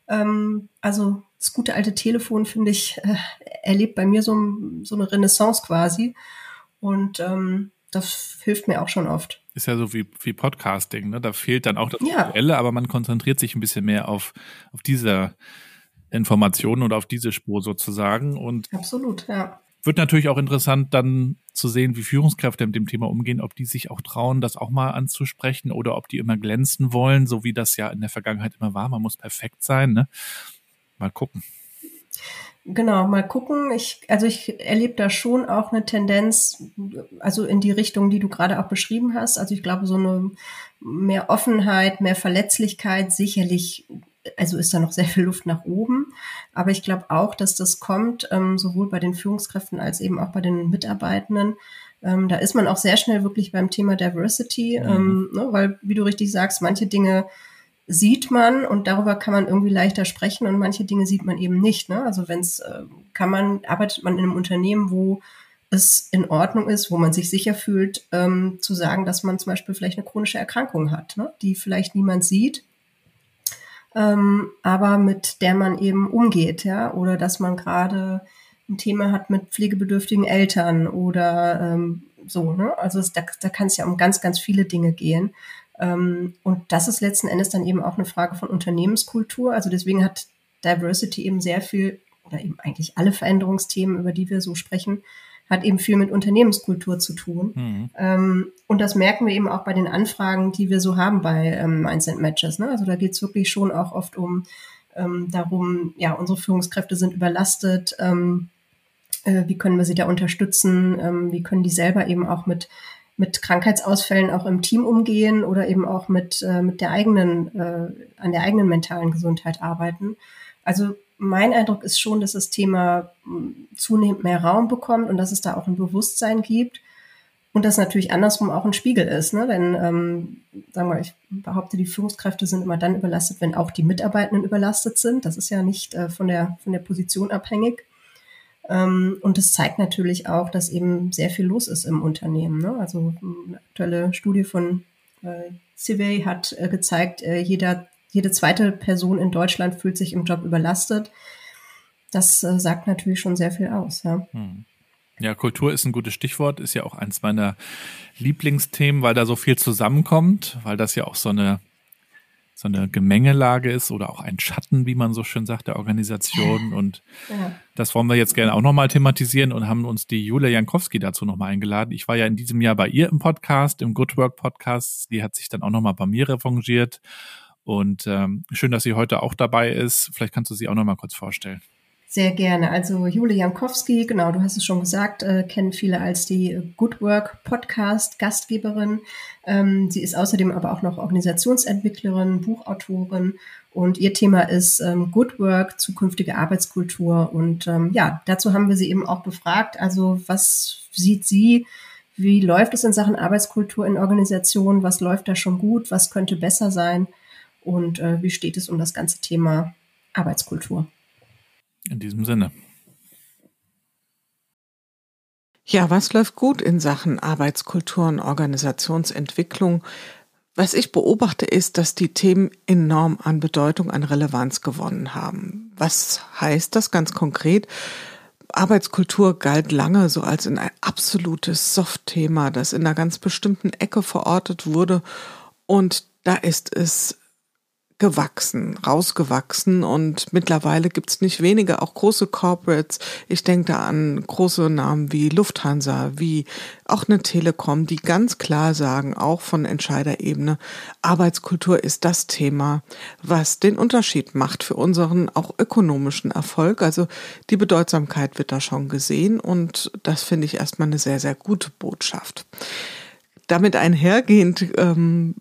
Ähm, also das gute alte Telefon, finde ich, äh, erlebt bei mir so, so eine Renaissance quasi. Und ähm, das hilft mir auch schon oft. Ist ja so wie, wie Podcasting, ne? Da fehlt dann auch das ja. Visuelle, aber man konzentriert sich ein bisschen mehr auf, auf diese Informationen oder auf diese Spur sozusagen. Und Absolut, ja. Wird natürlich auch interessant, dann zu sehen, wie Führungskräfte mit dem Thema umgehen, ob die sich auch trauen, das auch mal anzusprechen oder ob die immer glänzen wollen, so wie das ja in der Vergangenheit immer war. Man muss perfekt sein. Ne? Mal gucken. Genau, mal gucken. Ich, also ich erlebe da schon auch eine Tendenz, also in die Richtung, die du gerade auch beschrieben hast. Also ich glaube, so eine mehr Offenheit, mehr Verletzlichkeit, sicherlich, also ist da noch sehr viel Luft nach oben. Aber ich glaube auch, dass das kommt, ähm, sowohl bei den Führungskräften als eben auch bei den Mitarbeitenden. Ähm, da ist man auch sehr schnell wirklich beim Thema Diversity, mhm. ähm, ne, weil, wie du richtig sagst, manche Dinge sieht man und darüber kann man irgendwie leichter sprechen und manche Dinge sieht man eben nicht. Ne? Also wenn es, äh, kann man, arbeitet man in einem Unternehmen, wo es in Ordnung ist, wo man sich sicher fühlt, ähm, zu sagen, dass man zum Beispiel vielleicht eine chronische Erkrankung hat, ne? die vielleicht niemand sieht, ähm, aber mit der man eben umgeht, ja, oder dass man gerade ein Thema hat mit pflegebedürftigen Eltern oder ähm, so, ne? Also es, da, da kann es ja um ganz, ganz viele Dinge gehen. Ähm, und das ist letzten Endes dann eben auch eine Frage von Unternehmenskultur. Also deswegen hat Diversity eben sehr viel, oder eben eigentlich alle Veränderungsthemen, über die wir so sprechen, hat eben viel mit Unternehmenskultur zu tun. Mhm. Ähm, und das merken wir eben auch bei den Anfragen, die wir so haben bei ähm, Mindset Matches. Ne? Also da geht es wirklich schon auch oft um ähm, darum, ja, unsere Führungskräfte sind überlastet, ähm, äh, wie können wir sie da unterstützen, ähm, wie können die selber eben auch mit mit Krankheitsausfällen auch im Team umgehen oder eben auch mit, äh, mit der eigenen, äh, an der eigenen mentalen Gesundheit arbeiten. Also mein Eindruck ist schon, dass das Thema hm, zunehmend mehr Raum bekommt und dass es da auch ein Bewusstsein gibt und das natürlich andersrum auch ein Spiegel ist. Ne? Denn, ähm, sagen wir, ich behaupte, die Führungskräfte sind immer dann überlastet, wenn auch die Mitarbeitenden überlastet sind. Das ist ja nicht äh, von, der, von der Position abhängig. Ähm, und es zeigt natürlich auch, dass eben sehr viel los ist im Unternehmen. Ne? Also eine aktuelle Studie von äh, Civey hat äh, gezeigt, äh, jeder, jede zweite Person in Deutschland fühlt sich im Job überlastet. Das äh, sagt natürlich schon sehr viel aus. Ja. Hm. Ja, Kultur ist ein gutes Stichwort, ist ja auch eins meiner Lieblingsthemen, weil da so viel zusammenkommt, weil das ja auch so eine so eine Gemengelage ist oder auch ein Schatten, wie man so schön sagt, der Organisation. Und ja. das wollen wir jetzt gerne auch nochmal thematisieren und haben uns die Julia Jankowski dazu nochmal eingeladen. Ich war ja in diesem Jahr bei ihr im Podcast, im Good Work Podcast. Sie hat sich dann auch nochmal bei mir revanchiert. Und ähm, schön, dass sie heute auch dabei ist. Vielleicht kannst du sie auch nochmal kurz vorstellen. Sehr gerne. Also Jule Jankowski, genau, du hast es schon gesagt, äh, kennen viele als die Good Work Podcast Gastgeberin. Ähm, sie ist außerdem aber auch noch Organisationsentwicklerin, Buchautorin und ihr Thema ist ähm, Good Work, zukünftige Arbeitskultur. Und ähm, ja, dazu haben wir sie eben auch befragt. Also was sieht sie? Wie läuft es in Sachen Arbeitskultur in Organisationen? Was läuft da schon gut? Was könnte besser sein? Und äh, wie steht es um das ganze Thema Arbeitskultur? In diesem Sinne. Ja, was läuft gut in Sachen Arbeitskultur und Organisationsentwicklung? Was ich beobachte, ist, dass die Themen enorm an Bedeutung, an Relevanz gewonnen haben. Was heißt das ganz konkret? Arbeitskultur galt lange so als ein absolutes Soft-Thema, das in einer ganz bestimmten Ecke verortet wurde. Und da ist es gewachsen, rausgewachsen und mittlerweile gibt's nicht wenige, auch große Corporates. Ich denke da an große Namen wie Lufthansa, wie auch eine Telekom, die ganz klar sagen, auch von Entscheiderebene, Arbeitskultur ist das Thema, was den Unterschied macht für unseren auch ökonomischen Erfolg. Also die Bedeutsamkeit wird da schon gesehen und das finde ich erstmal eine sehr, sehr gute Botschaft. Damit einhergehend ähm,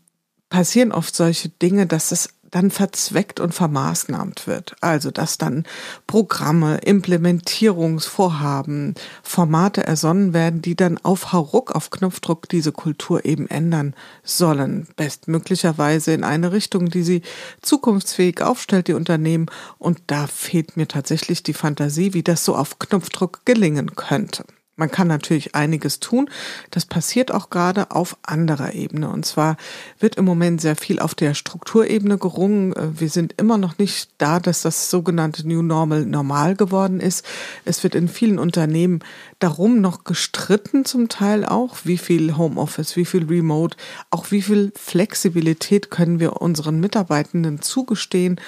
passieren oft solche Dinge, dass es dann verzweckt und vermaßnahmt wird. Also dass dann Programme, Implementierungsvorhaben, Formate ersonnen werden, die dann auf Hauruck, auf Knopfdruck diese Kultur eben ändern sollen. Bestmöglicherweise in eine Richtung, die sie zukunftsfähig aufstellt, die Unternehmen. Und da fehlt mir tatsächlich die Fantasie, wie das so auf Knopfdruck gelingen könnte. Man kann natürlich einiges tun. Das passiert auch gerade auf anderer Ebene. Und zwar wird im Moment sehr viel auf der Strukturebene gerungen. Wir sind immer noch nicht da, dass das sogenannte New Normal normal geworden ist. Es wird in vielen Unternehmen darum noch gestritten, zum Teil auch, wie viel Homeoffice, wie viel Remote, auch wie viel Flexibilität können wir unseren Mitarbeitenden zugestehen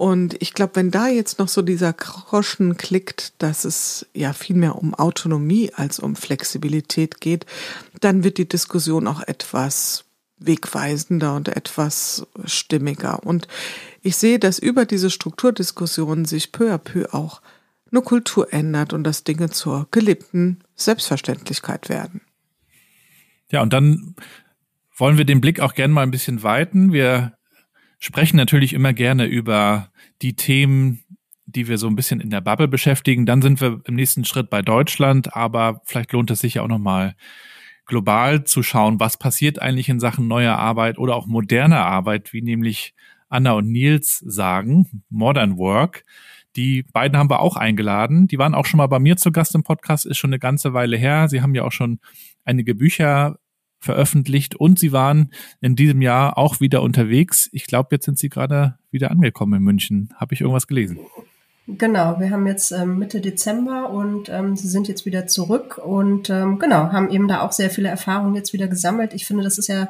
Und ich glaube, wenn da jetzt noch so dieser Groschen klickt, dass es ja viel mehr um Autonomie als um Flexibilität geht, dann wird die Diskussion auch etwas wegweisender und etwas stimmiger. Und ich sehe, dass über diese Strukturdiskussion sich peu à peu auch eine Kultur ändert und dass Dinge zur gelebten Selbstverständlichkeit werden. Ja, und dann wollen wir den Blick auch gerne mal ein bisschen weiten. Wir sprechen natürlich immer gerne über die Themen, die wir so ein bisschen in der Bubble beschäftigen. Dann sind wir im nächsten Schritt bei Deutschland, aber vielleicht lohnt es sich ja auch nochmal global zu schauen, was passiert eigentlich in Sachen neuer Arbeit oder auch moderner Arbeit, wie nämlich Anna und Nils sagen, Modern Work. Die beiden haben wir auch eingeladen. Die waren auch schon mal bei mir zu Gast im Podcast, ist schon eine ganze Weile her. Sie haben ja auch schon einige Bücher veröffentlicht und sie waren in diesem Jahr auch wieder unterwegs. Ich glaube, jetzt sind sie gerade wieder angekommen in München. Habe ich irgendwas gelesen? Genau, wir haben jetzt ähm, Mitte Dezember und ähm, sie sind jetzt wieder zurück und ähm, genau, haben eben da auch sehr viele Erfahrungen jetzt wieder gesammelt. Ich finde, das ist ja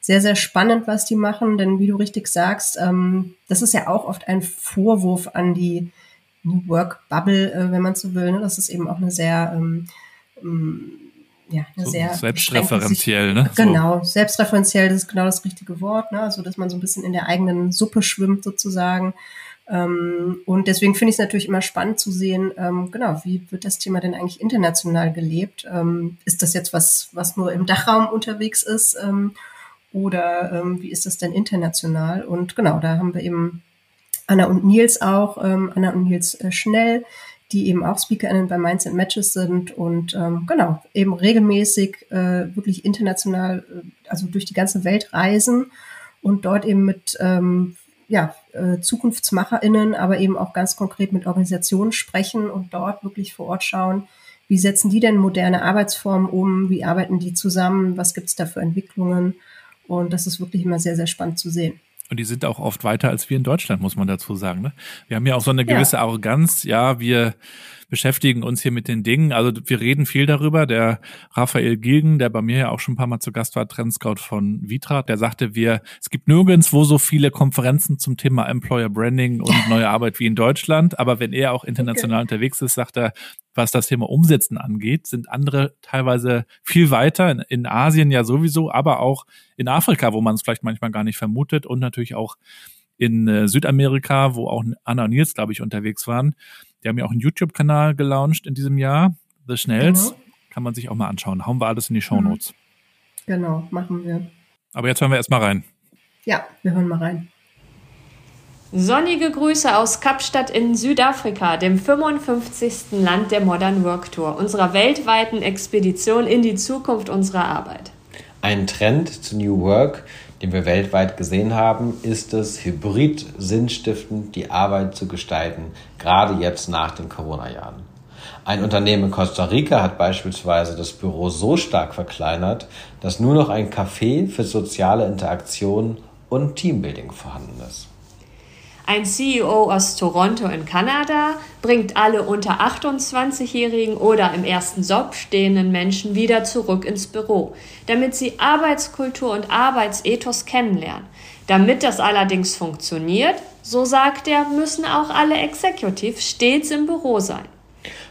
sehr, sehr spannend, was die machen, denn wie du richtig sagst, ähm, das ist ja auch oft ein Vorwurf an die New Work Bubble, äh, wenn man so will. Ne? Das ist eben auch eine sehr ähm, ähm ja, so sehr selbstreferenziell, ne? Genau, so. selbstreferenziell, das ist genau das richtige Wort, ne? Also dass man so ein bisschen in der eigenen Suppe schwimmt sozusagen. Ähm, und deswegen finde ich es natürlich immer spannend zu sehen, ähm, genau, wie wird das Thema denn eigentlich international gelebt? Ähm, ist das jetzt was, was nur im Dachraum unterwegs ist? Ähm, oder ähm, wie ist das denn international? Und genau, da haben wir eben Anna und Nils auch, ähm, Anna und Nils äh, Schnell, die eben auch SpeakerInnen bei Minds and Matches sind und ähm, genau, eben regelmäßig äh, wirklich international, äh, also durch die ganze Welt reisen und dort eben mit ähm, ja, äh, ZukunftsmacherInnen, aber eben auch ganz konkret mit Organisationen sprechen und dort wirklich vor Ort schauen, wie setzen die denn moderne Arbeitsformen um, wie arbeiten die zusammen, was gibt es da für Entwicklungen und das ist wirklich immer sehr, sehr spannend zu sehen. Und die sind auch oft weiter als wir in Deutschland, muss man dazu sagen. Ne? Wir haben ja auch so eine gewisse ja. Arroganz. Ja, wir beschäftigen uns hier mit den Dingen. Also wir reden viel darüber. Der Raphael Gilgen, der bei mir ja auch schon ein paar Mal zu Gast war, Trendscout von Vitra, der sagte, wir, es gibt nirgendwo so viele Konferenzen zum Thema Employer Branding und neue Arbeit wie in Deutschland. Aber wenn er auch international okay. unterwegs ist, sagt er, was das Thema Umsetzen angeht, sind andere teilweise viel weiter, in, in Asien ja sowieso, aber auch in Afrika, wo man es vielleicht manchmal gar nicht vermutet und natürlich auch in äh, Südamerika, wo auch Anna und Nils, glaube ich, unterwegs waren. Die haben ja auch einen YouTube-Kanal gelauncht in diesem Jahr, The Schnells. Genau. Kann man sich auch mal anschauen. Hauen wir alles in die Show Notes. Mhm. Genau, machen wir. Aber jetzt hören wir erstmal rein. Ja, wir hören mal rein. Sonnige Grüße aus Kapstadt in Südafrika, dem 55. Land der Modern Work Tour, unserer weltweiten Expedition in die Zukunft unserer Arbeit. Ein Trend zu New Work, den wir weltweit gesehen haben, ist es, hybrid sinnstiftend die Arbeit zu gestalten, gerade jetzt nach den Corona-Jahren. Ein Unternehmen in Costa Rica hat beispielsweise das Büro so stark verkleinert, dass nur noch ein Café für soziale Interaktion und Teambuilding vorhanden ist. Ein CEO aus Toronto in Kanada bringt alle unter 28-jährigen oder im ersten Job stehenden Menschen wieder zurück ins Büro, damit sie Arbeitskultur und Arbeitsethos kennenlernen. Damit das allerdings funktioniert, so sagt er, müssen auch alle Executives stets im Büro sein.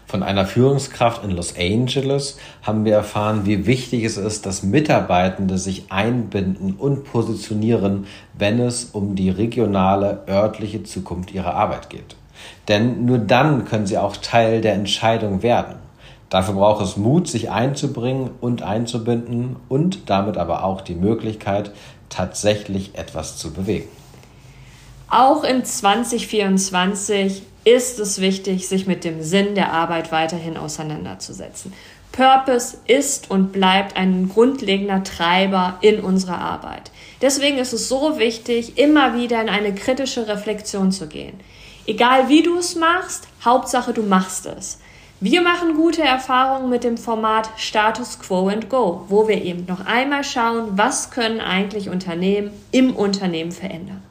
Von einer Führungskraft in Los Angeles haben wir erfahren, wie wichtig es ist, dass Mitarbeitende sich einbinden und positionieren, wenn es um die regionale, örtliche Zukunft ihrer Arbeit geht. Denn nur dann können sie auch Teil der Entscheidung werden. Dafür braucht es Mut, sich einzubringen und einzubinden und damit aber auch die Möglichkeit, tatsächlich etwas zu bewegen. Auch in 2024 ist es wichtig, sich mit dem Sinn der Arbeit weiterhin auseinanderzusetzen. Purpose ist und bleibt ein grundlegender Treiber in unserer Arbeit. Deswegen ist es so wichtig, immer wieder in eine kritische Reflexion zu gehen. Egal wie du es machst, Hauptsache du machst es. Wir machen gute Erfahrungen mit dem Format Status Quo and Go, wo wir eben noch einmal schauen, was können eigentlich Unternehmen im Unternehmen verändern.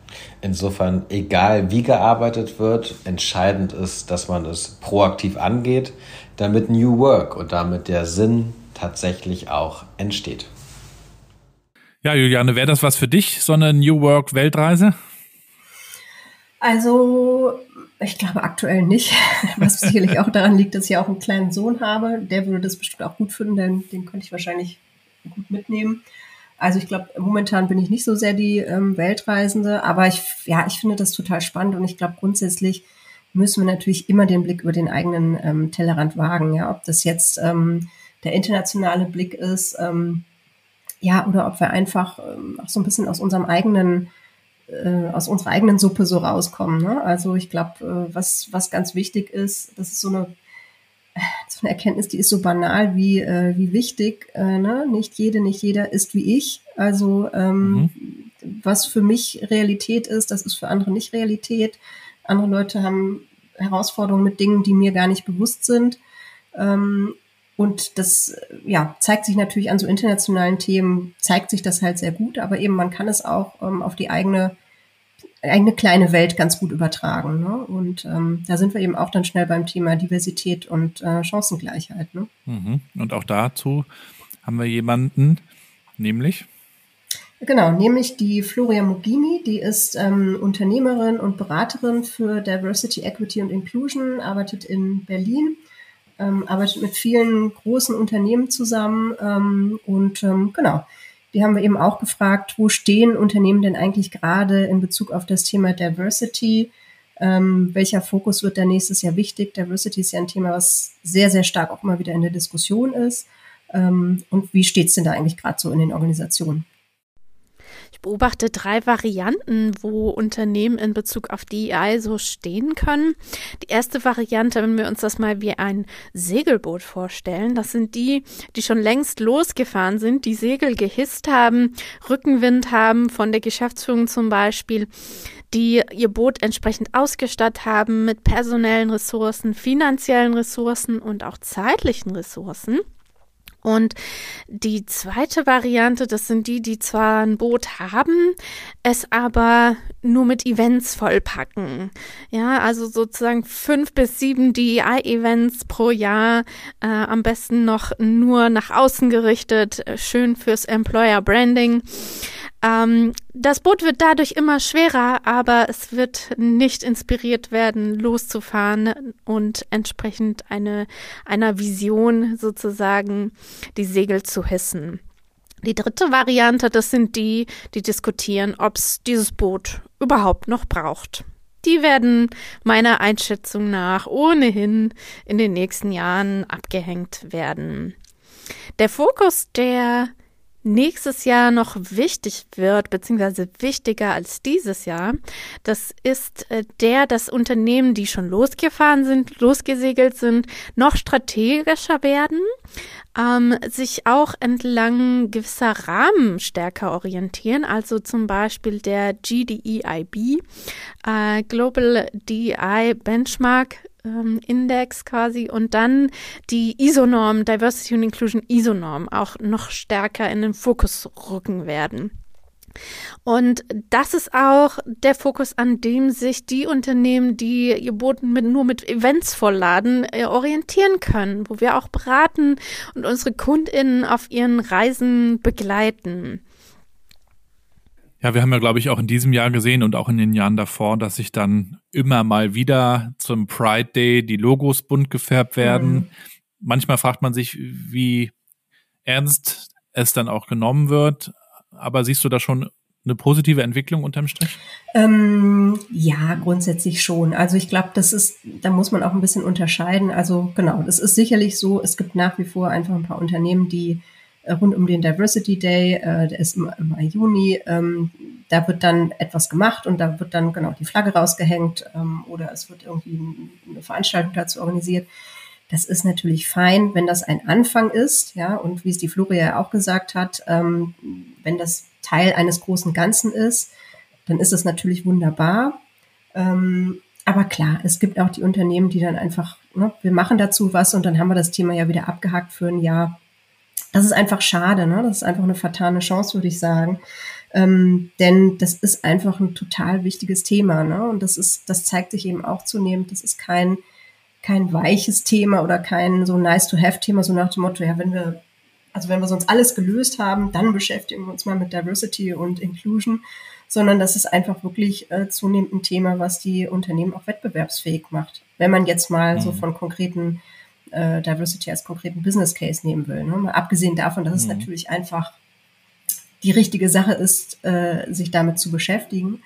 Insofern, egal wie gearbeitet wird, entscheidend ist, dass man es proaktiv angeht, damit New Work und damit der Sinn tatsächlich auch entsteht. Ja, Juliane, wäre das was für dich, so eine New Work Weltreise? Also, ich glaube aktuell nicht, was sicherlich auch daran liegt, dass ich auch einen kleinen Sohn habe. Der würde das bestimmt auch gut finden, denn den könnte ich wahrscheinlich gut mitnehmen. Also ich glaube, momentan bin ich nicht so sehr die ähm, Weltreisende, aber ich, ja, ich finde das total spannend und ich glaube grundsätzlich müssen wir natürlich immer den Blick über den eigenen ähm, Tellerrand wagen, ja, ob das jetzt ähm, der internationale Blick ist, ähm, ja, oder ob wir einfach ähm, auch so ein bisschen aus unserem eigenen äh, aus unserer eigenen Suppe so rauskommen. Ne? Also ich glaube, äh, was, was ganz wichtig ist, das ist so eine, so eine Erkenntnis, die ist so banal wie, äh, wie wichtig. Äh, ne? Nicht jede, nicht jeder ist wie ich. Also ähm, mhm. was für mich Realität ist, das ist für andere nicht Realität. Andere Leute haben Herausforderungen mit Dingen, die mir gar nicht bewusst sind. Ähm, und das ja, zeigt sich natürlich an so internationalen Themen, zeigt sich das halt sehr gut, aber eben man kann es auch ähm, auf die eigene, eigene kleine Welt ganz gut übertragen. Ne? Und ähm, da sind wir eben auch dann schnell beim Thema Diversität und äh, Chancengleichheit. Ne? Mhm. Und auch dazu haben wir jemanden, nämlich? Genau, nämlich die Floria Mugimi, die ist ähm, Unternehmerin und Beraterin für Diversity, Equity und Inclusion, arbeitet in Berlin ähm, arbeitet mit vielen großen Unternehmen zusammen ähm, und ähm, genau, die haben wir eben auch gefragt, wo stehen Unternehmen denn eigentlich gerade in Bezug auf das Thema Diversity? Ähm, welcher Fokus wird da nächstes Jahr wichtig? Diversity ist ja ein Thema, was sehr, sehr stark auch immer wieder in der Diskussion ist. Ähm, und wie steht es denn da eigentlich gerade so in den Organisationen? Beobachte drei Varianten, wo Unternehmen in Bezug auf DEI so stehen können. Die erste Variante, wenn wir uns das mal wie ein Segelboot vorstellen, das sind die, die schon längst losgefahren sind, die Segel gehisst haben, Rückenwind haben von der Geschäftsführung zum Beispiel die ihr Boot entsprechend ausgestattet haben mit personellen Ressourcen, finanziellen Ressourcen und auch zeitlichen Ressourcen. Und die zweite Variante, das sind die, die zwar ein Boot haben, es aber nur mit Events vollpacken. Ja, also sozusagen fünf bis sieben DEI-Events pro Jahr, äh, am besten noch nur nach außen gerichtet, äh, schön fürs Employer Branding. Ähm, das Boot wird dadurch immer schwerer, aber es wird nicht inspiriert werden, loszufahren und entsprechend eine, einer Vision sozusagen die Segel zu hissen. Die dritte Variante, das sind die, die diskutieren, ob es dieses Boot überhaupt noch braucht. Die werden meiner Einschätzung nach ohnehin in den nächsten Jahren abgehängt werden. Der Fokus der nächstes Jahr noch wichtig wird, beziehungsweise wichtiger als dieses Jahr, das ist äh, der, dass Unternehmen, die schon losgefahren sind, losgesegelt sind, noch strategischer werden, ähm, sich auch entlang gewisser Rahmen stärker orientieren, also zum Beispiel der GDEIB, äh, Global DEI Benchmark ähm, Index quasi und dann die ISO-Norm, Diversity and Inclusion ISO-Norm auch noch stärker in den Fokus rücken werden. Und das ist auch der Fokus, an dem sich die Unternehmen, die ihr Boten mit, nur mit Events vollladen, äh, orientieren können, wo wir auch beraten und unsere KundInnen auf ihren Reisen begleiten. Ja, wir haben ja, glaube ich, auch in diesem Jahr gesehen und auch in den Jahren davor, dass sich dann immer mal wieder zum Pride Day die Logos bunt gefärbt werden. Mhm. Manchmal fragt man sich, wie ernst es dann auch genommen wird. Aber siehst du da schon eine positive Entwicklung unterm Strich? Ähm, ja, grundsätzlich schon. Also ich glaube, das ist, da muss man auch ein bisschen unterscheiden. Also genau, das ist sicherlich so. Es gibt nach wie vor einfach ein paar Unternehmen, die rund um den Diversity Day, äh, der ist im, im Juni, ähm, da wird dann etwas gemacht und da wird dann genau die Flagge rausgehängt ähm, oder es wird irgendwie eine Veranstaltung dazu organisiert. Das ist natürlich fein, wenn das ein Anfang ist, ja, und wie es die Floria ja auch gesagt hat, ähm, wenn das Teil eines großen Ganzen ist, dann ist es natürlich wunderbar. Ähm, aber klar, es gibt auch die Unternehmen, die dann einfach, ne, wir machen dazu was und dann haben wir das Thema ja wieder abgehakt für ein Jahr das ist einfach schade, ne? Das ist einfach eine fatale Chance, würde ich sagen. Ähm, denn das ist einfach ein total wichtiges Thema, ne? Und das ist, das zeigt sich eben auch zunehmend. Das ist kein, kein weiches Thema oder kein so nice to have Thema, so nach dem Motto, ja, wenn wir, also wenn wir sonst alles gelöst haben, dann beschäftigen wir uns mal mit Diversity und Inclusion, sondern das ist einfach wirklich äh, zunehmend ein Thema, was die Unternehmen auch wettbewerbsfähig macht. Wenn man jetzt mal mhm. so von konkreten äh, Diversity als konkreten Business Case nehmen will. Ne? Mal abgesehen davon, dass mhm. es natürlich einfach die richtige Sache ist, äh, sich damit zu beschäftigen,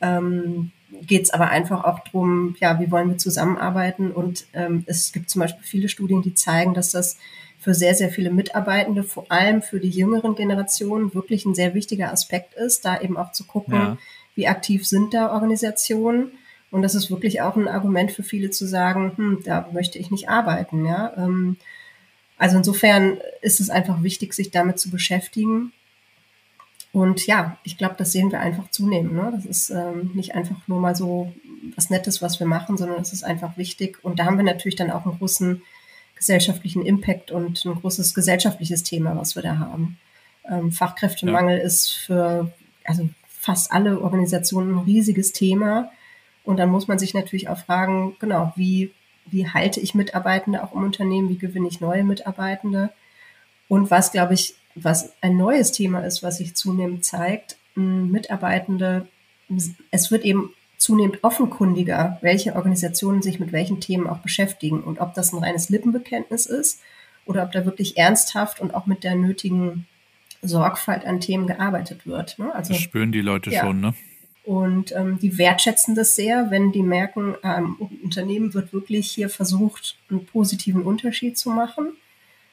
ähm, geht es aber einfach auch darum, ja, wie wollen wir zusammenarbeiten? Und ähm, es gibt zum Beispiel viele Studien, die zeigen, dass das für sehr, sehr viele Mitarbeitende, vor allem für die jüngeren Generationen, wirklich ein sehr wichtiger Aspekt ist, da eben auch zu gucken, ja. wie aktiv sind da Organisationen. Und das ist wirklich auch ein Argument für viele zu sagen, hm, da möchte ich nicht arbeiten. Ja? Ähm, also insofern ist es einfach wichtig, sich damit zu beschäftigen. Und ja, ich glaube, das sehen wir einfach zunehmend. Ne? Das ist ähm, nicht einfach nur mal so was Nettes, was wir machen, sondern es ist einfach wichtig. Und da haben wir natürlich dann auch einen großen gesellschaftlichen Impact und ein großes gesellschaftliches Thema, was wir da haben. Ähm, Fachkräftemangel ja. ist für also fast alle Organisationen ein riesiges Thema. Und dann muss man sich natürlich auch fragen, genau, wie, wie halte ich Mitarbeitende auch im Unternehmen, wie gewinne ich neue Mitarbeitende? Und was, glaube ich, was ein neues Thema ist, was sich zunehmend zeigt, Mitarbeitende, es wird eben zunehmend offenkundiger, welche Organisationen sich mit welchen Themen auch beschäftigen und ob das ein reines Lippenbekenntnis ist oder ob da wirklich ernsthaft und auch mit der nötigen Sorgfalt an Themen gearbeitet wird. Ne? Also, das spüren die Leute ja. schon, ne? Und ähm, die wertschätzen das sehr, wenn die merken, ähm, Unternehmen wird wirklich hier versucht, einen positiven Unterschied zu machen.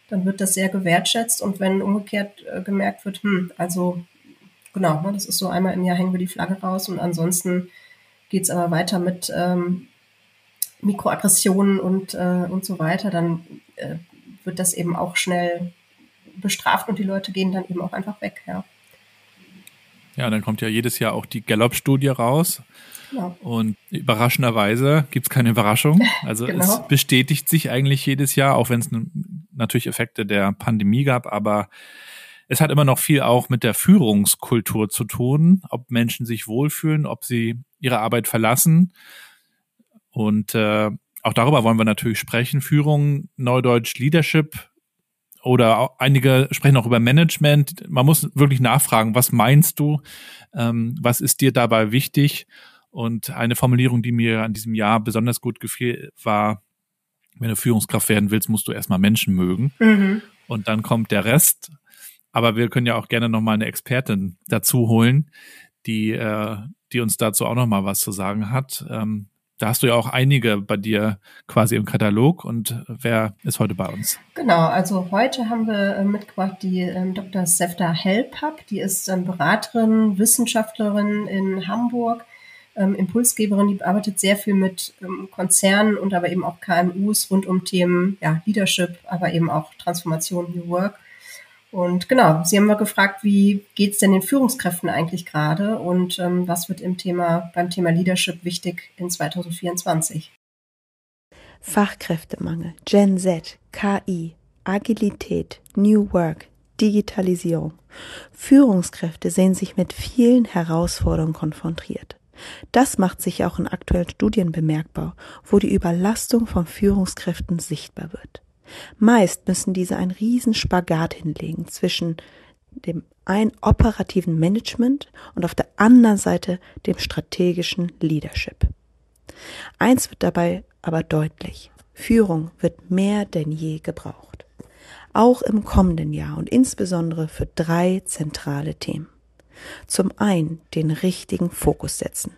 Dann wird das sehr gewertschätzt. Und wenn umgekehrt äh, gemerkt wird, hm, also genau, ne, das ist so einmal im Jahr hängen wir die Flagge raus und ansonsten geht es aber weiter mit ähm, Mikroaggressionen und, äh, und so weiter, dann äh, wird das eben auch schnell bestraft und die Leute gehen dann eben auch einfach weg, ja. Ja, dann kommt ja jedes Jahr auch die Gallup-Studie raus. Genau. Und überraschenderweise gibt es keine Überraschung. Also genau. es bestätigt sich eigentlich jedes Jahr, auch wenn es natürlich Effekte der Pandemie gab, aber es hat immer noch viel auch mit der Führungskultur zu tun, ob Menschen sich wohlfühlen, ob sie ihre Arbeit verlassen. Und äh, auch darüber wollen wir natürlich sprechen. Führung, Neudeutsch Leadership oder einige sprechen auch über Management. Man muss wirklich nachfragen, was meinst du? Ähm, was ist dir dabei wichtig? Und eine Formulierung, die mir an diesem Jahr besonders gut gefiel, war, wenn du Führungskraft werden willst, musst du erstmal Menschen mögen. Mhm. Und dann kommt der Rest. Aber wir können ja auch gerne nochmal eine Expertin dazu holen, die, äh, die uns dazu auch nochmal was zu sagen hat. Ähm, da hast du ja auch einige bei dir quasi im Katalog und wer ist heute bei uns? Genau, also heute haben wir äh, mitgebracht die ähm, Dr. Sefta Hellpapp, die ist ähm, Beraterin, Wissenschaftlerin in Hamburg, ähm, Impulsgeberin, die arbeitet sehr viel mit ähm, Konzernen und aber eben auch KMUs rund um Themen ja, Leadership, aber eben auch Transformation, New Work. Und genau, Sie haben mal gefragt, wie geht es denn den Führungskräften eigentlich gerade und ähm, was wird im Thema, beim Thema Leadership wichtig in 2024? Fachkräftemangel, Gen Z, KI, Agilität, New Work, Digitalisierung. Führungskräfte sehen sich mit vielen Herausforderungen konfrontiert. Das macht sich auch in aktuellen Studien bemerkbar, wo die Überlastung von Führungskräften sichtbar wird. Meist müssen diese einen riesen Spagat hinlegen zwischen dem einen operativen Management und auf der anderen Seite dem strategischen Leadership. Eins wird dabei aber deutlich. Führung wird mehr denn je gebraucht. Auch im kommenden Jahr und insbesondere für drei zentrale Themen. Zum einen den richtigen Fokus setzen.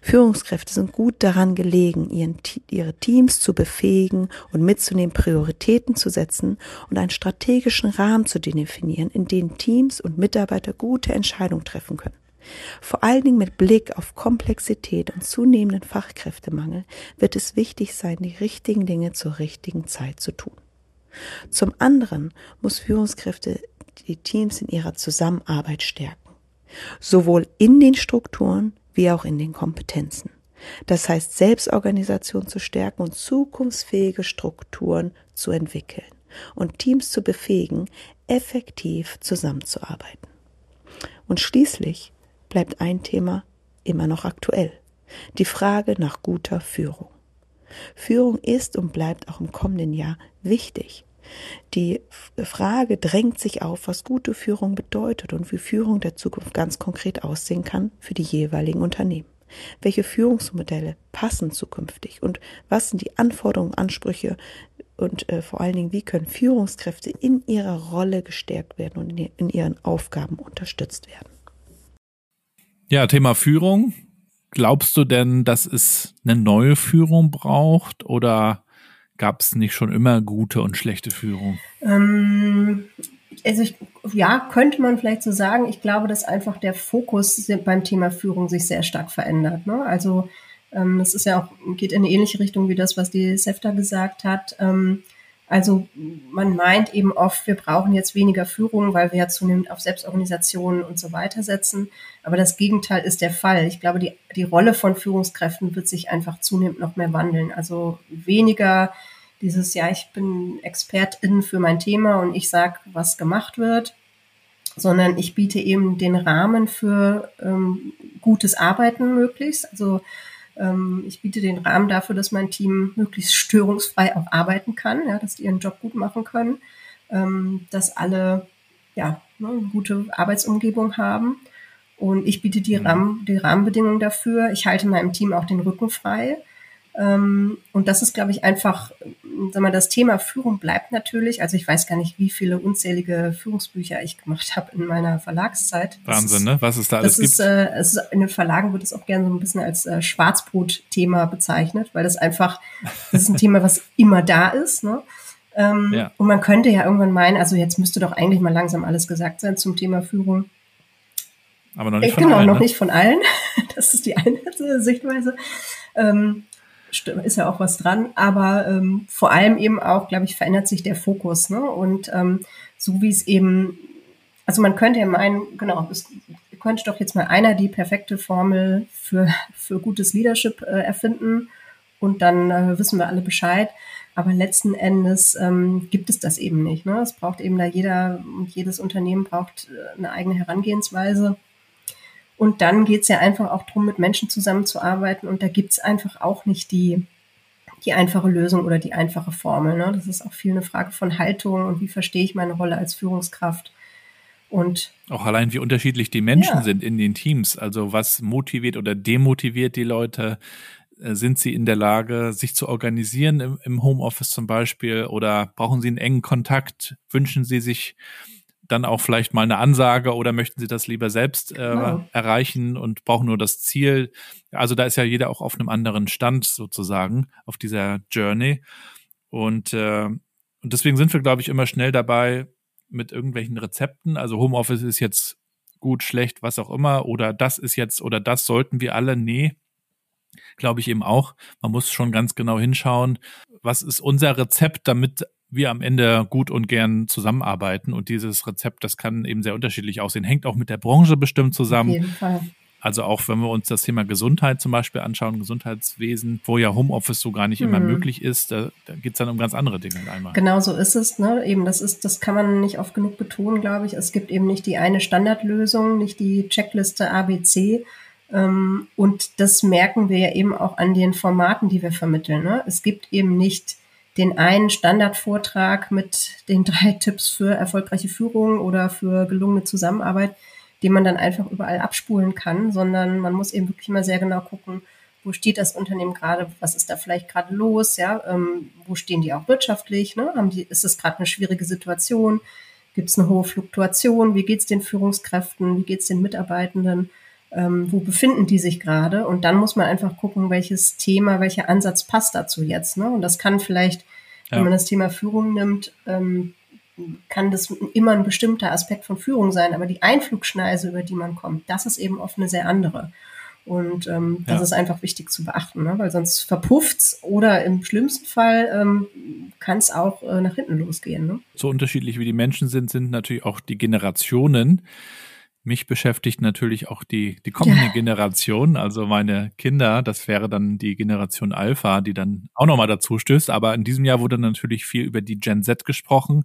Führungskräfte sind gut daran gelegen, ihren, ihre Teams zu befähigen und mitzunehmen, Prioritäten zu setzen und einen strategischen Rahmen zu definieren, in dem Teams und Mitarbeiter gute Entscheidungen treffen können. Vor allen Dingen mit Blick auf Komplexität und zunehmenden Fachkräftemangel wird es wichtig sein, die richtigen Dinge zur richtigen Zeit zu tun. Zum anderen muss Führungskräfte die Teams in ihrer Zusammenarbeit stärken, sowohl in den Strukturen wie auch in den Kompetenzen. Das heißt, Selbstorganisation zu stärken und zukunftsfähige Strukturen zu entwickeln und Teams zu befähigen, effektiv zusammenzuarbeiten. Und schließlich bleibt ein Thema immer noch aktuell. Die Frage nach guter Führung. Führung ist und bleibt auch im kommenden Jahr wichtig. Die Frage drängt sich auf, was gute Führung bedeutet und wie Führung der Zukunft ganz konkret aussehen kann für die jeweiligen Unternehmen. Welche Führungsmodelle passen zukünftig und was sind die Anforderungen, Ansprüche und äh, vor allen Dingen, wie können Führungskräfte in ihrer Rolle gestärkt werden und in, in ihren Aufgaben unterstützt werden? Ja, Thema Führung. Glaubst du denn, dass es eine neue Führung braucht oder gab es nicht schon immer gute und schlechte Führung? Ähm, also ich, ja, könnte man vielleicht so sagen. Ich glaube, dass einfach der Fokus beim Thema Führung sich sehr stark verändert. Ne? Also ähm, es ist ja auch, geht in eine ähnliche Richtung wie das, was die SEFTA gesagt hat. Ähm, also man meint eben oft, wir brauchen jetzt weniger Führung, weil wir ja zunehmend auf Selbstorganisationen und so weiter setzen. Aber das Gegenteil ist der Fall. Ich glaube, die, die Rolle von Führungskräften wird sich einfach zunehmend noch mehr wandeln. Also weniger dieses, ja, ich bin Expertin für mein Thema und ich sage, was gemacht wird, sondern ich biete eben den Rahmen für ähm, gutes Arbeiten möglichst. Also ähm, ich biete den Rahmen dafür, dass mein Team möglichst störungsfrei auch arbeiten kann, ja, dass die ihren Job gut machen können, ähm, dass alle ja, ne, eine gute Arbeitsumgebung haben. Und ich biete die, mhm. Rahmen, die Rahmenbedingungen dafür. Ich halte meinem Team auch den Rücken frei. Ähm, und das ist, glaube ich, einfach, sag mal, das Thema Führung bleibt natürlich. Also ich weiß gar nicht, wie viele unzählige Führungsbücher ich gemacht habe in meiner Verlagszeit. Wahnsinn, ist, ne? Was es da alles ist, gibt. Äh, es ist, in den Verlagen wird es auch gerne so ein bisschen als äh, Schwarzbrot-Thema bezeichnet, weil das einfach, das ist ein Thema, was immer da ist. Ne? Ähm, ja. Und man könnte ja irgendwann meinen, also jetzt müsste doch eigentlich mal langsam alles gesagt sein zum Thema Führung. Aber noch nicht äh, von genau, allen. Genau, noch ne? nicht von allen. Das ist die eine Sichtweise. Ähm, ist ja auch was dran, aber ähm, vor allem eben auch, glaube ich, verändert sich der Fokus. Ne? Und ähm, so wie es eben, also man könnte ja meinen, genau, es könnte doch jetzt mal einer die perfekte Formel für, für gutes Leadership äh, erfinden und dann äh, wissen wir alle Bescheid. Aber letzten Endes ähm, gibt es das eben nicht. Ne? Es braucht eben da jeder und jedes Unternehmen braucht äh, eine eigene Herangehensweise. Und dann geht es ja einfach auch darum, mit Menschen zusammenzuarbeiten. Und da gibt es einfach auch nicht die, die einfache Lösung oder die einfache Formel. Ne? Das ist auch viel eine Frage von Haltung und wie verstehe ich meine Rolle als Führungskraft. Und auch allein, wie unterschiedlich die Menschen Ja. sind in den Teams. Also was motiviert oder demotiviert die Leute? Äh, Sind sie in der Lage, sich zu organisieren im, im Homeoffice zum Beispiel? Oder brauchen sie einen engen Kontakt? Wünschen sie sich dann auch vielleicht mal eine Ansage oder möchten sie das lieber selbst äh, Genau. erreichen und brauchen nur das Ziel? Also da ist ja jeder auch auf einem anderen Stand sozusagen auf dieser Journey. Und, äh, und deswegen sind wir, glaube ich, immer schnell dabei mit irgendwelchen Rezepten. Also Homeoffice ist jetzt gut, schlecht, was auch immer, oder das ist jetzt, oder das sollten wir alle. Nee, glaube ich eben auch. Man muss schon ganz genau hinschauen, was ist unser Rezept, damit wir am Ende gut und gern zusammenarbeiten. Und dieses Rezept, das kann eben sehr unterschiedlich aussehen. Hängt auch mit der Branche bestimmt auf zusammen. jeden Fall. Also auch wenn wir uns das Thema Gesundheit zum Beispiel anschauen, Gesundheitswesen, wo ja Homeoffice so gar nicht immer Mhm. möglich ist, da, da geht es dann um ganz andere Dinge einmal. Genau so ist es. Ne? Eben, das ist, das kann man nicht oft genug betonen, glaube ich. Es gibt eben nicht die eine Standardlösung, nicht die Checkliste ABC. Ähm, und das merken wir ja eben auch an den Formaten, die wir vermitteln. Ne? Es gibt eben nicht den einen Standardvortrag mit den drei Tipps für erfolgreiche Führung oder für gelungene Zusammenarbeit, den man dann einfach überall abspulen kann, sondern man muss eben wirklich mal sehr genau gucken, wo steht das Unternehmen gerade, was ist da vielleicht gerade los, ja, ähm, wo stehen die auch wirtschaftlich, ne? Haben die, ist es gerade eine schwierige Situation, gibt es eine hohe Fluktuation, wie geht's den Führungskräften, wie geht's den Mitarbeitenden, ähm, wo befinden die sich gerade und dann muss man einfach gucken, welches Thema, welcher Ansatz passt dazu jetzt, ne? Und das kann vielleicht, wenn Ja. man das Thema Führung nimmt, ähm, kann das immer ein bestimmter Aspekt von Führung sein, aber die Einflugschneise, über die man kommt, das ist eben oft eine sehr andere. Und ähm, das Ja. ist einfach wichtig zu beachten, ne? weil sonst verpufft's oder im schlimmsten Fall ähm, kann es auch äh, nach hinten losgehen. Ne? so unterschiedlich wie die Menschen sind, sind natürlich auch die Generationen. Mich beschäftigt natürlich auch die, die kommende Ja. Generation, also meine Kinder, das wäre dann die Generation Alpha, die dann auch nochmal dazu stößt. Aber in diesem Jahr wurde natürlich viel über die Gen Z gesprochen,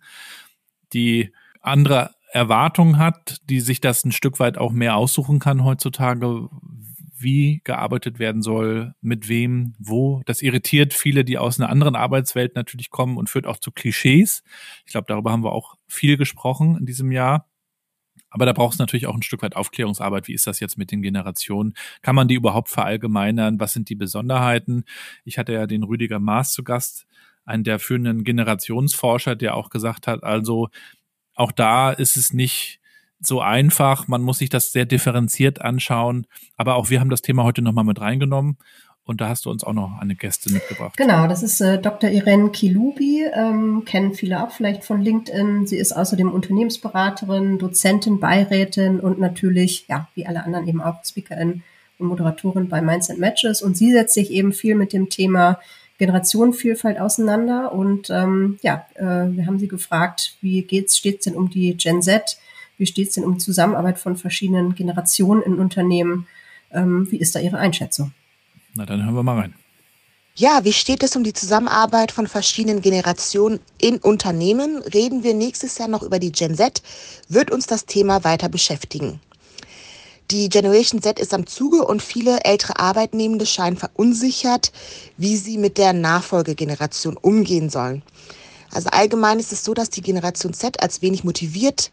die andere Erwartungen hat, die sich das ein Stück weit auch mehr aussuchen kann heutzutage, wie gearbeitet werden soll, mit wem, wo. Das irritiert viele, die aus einer anderen Arbeitswelt natürlich kommen und führt auch zu Klischees. Ich glaube, darüber haben wir auch viel gesprochen in diesem Jahr. Aber da braucht es natürlich auch ein Stück weit Aufklärungsarbeit. Wie ist das jetzt mit den Generationen? Kann man die überhaupt verallgemeinern? Was sind die Besonderheiten? Ich hatte ja den Rüdiger Maas zu Gast, einen der führenden Generationsforscher, der auch gesagt hat, also auch da ist es nicht so einfach. Man muss sich das sehr differenziert anschauen. Aber auch wir haben das Thema heute nochmal mit reingenommen. Und da hast du uns auch noch eine Gäste mitgebracht. Genau, das ist äh, Dr. Irene Kilubi, ähm, kennen viele auch vielleicht von LinkedIn. Sie ist außerdem Unternehmensberaterin, Dozentin, Beirätin und natürlich, ja, wie alle anderen eben auch Speakerin und Moderatorin bei Mindset Matches. Und sie setzt sich eben viel mit dem Thema Generationenvielfalt auseinander. Und ähm, ja, äh, wir haben sie gefragt, wie geht's, steht's denn um die Gen Z? Wie steht's denn um Zusammenarbeit von verschiedenen Generationen in Unternehmen? Ähm, wie ist da Ihre Einschätzung? Na, dann hören wir mal rein. Ja, wie steht es um die Zusammenarbeit von verschiedenen Generationen in Unternehmen? Reden wir nächstes Jahr noch über die Gen Z? Wird uns das Thema weiter beschäftigen? Die Generation Z ist am Zuge und viele ältere Arbeitnehmende scheinen verunsichert, wie sie mit der Nachfolgegeneration umgehen sollen. Also allgemein ist es so, dass die Generation Z als wenig motiviert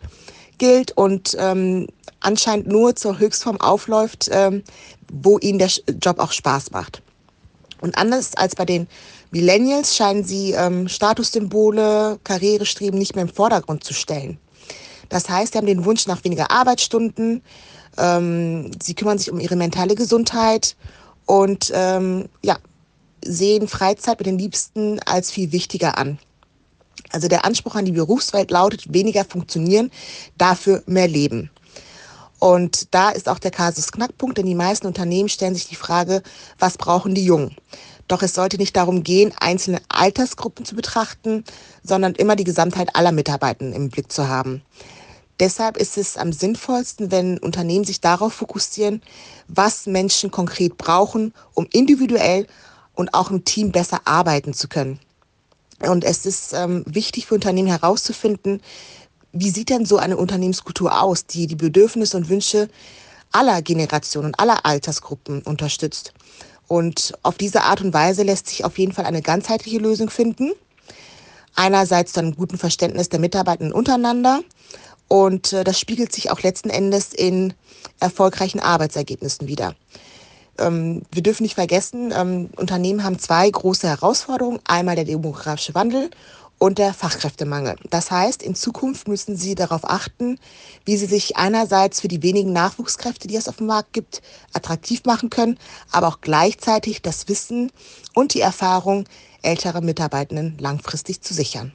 gilt und ähm, anscheinend nur zur Höchstform aufläuft, ähm, wo ihnen der Job auch Spaß macht. Und anders als bei den Millennials scheinen sie ähm, Statussymbole, Karrierestreben nicht mehr im Vordergrund zu stellen. Das heißt, sie haben den Wunsch nach weniger Arbeitsstunden, ähm, sie kümmern sich um ihre mentale Gesundheit und ähm, ja, sehen Freizeit mit den Liebsten als viel wichtiger an. Also der Anspruch an die Berufswelt lautet weniger funktionieren, dafür mehr leben. Und da ist auch der Kasus Knackpunkt, denn die meisten Unternehmen stellen sich die Frage, was brauchen die Jungen? Doch es sollte nicht darum gehen, einzelne Altersgruppen zu betrachten, sondern immer die Gesamtheit aller Mitarbeitenden im Blick zu haben. Deshalb ist es am sinnvollsten, wenn Unternehmen sich darauf fokussieren, was Menschen konkret brauchen, um individuell und auch im Team besser arbeiten zu können. Und es ist ähm, wichtig für Unternehmen herauszufinden, wie sieht denn so eine Unternehmenskultur aus, die die Bedürfnisse und Wünsche aller Generationen, aller Altersgruppen unterstützt. Und auf diese Art und Weise lässt sich auf jeden Fall eine ganzheitliche Lösung finden. Einerseits dann einem guten Verständnis der Mitarbeitenden untereinander und äh, das spiegelt sich auch letzten Endes in erfolgreichen Arbeitsergebnissen wieder. Ähm, wir dürfen nicht vergessen, ähm, Unternehmen haben zwei große Herausforderungen. Einmal der demografische Wandel und der Fachkräftemangel. Das heißt, in Zukunft müssen sie darauf achten, wie sie sich einerseits für die wenigen Nachwuchskräfte, die es auf dem Markt gibt, attraktiv machen können, aber auch gleichzeitig das Wissen und die Erfahrung älterer Mitarbeitenden langfristig zu sichern.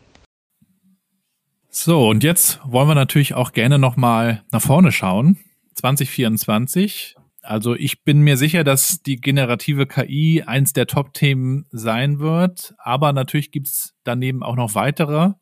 So, und jetzt wollen wir natürlich auch gerne nochmal nach vorne schauen. 2024. Also ich bin mir sicher, dass die generative KI eins der Top-Themen sein wird. Aber natürlich gibt's daneben auch noch weitere.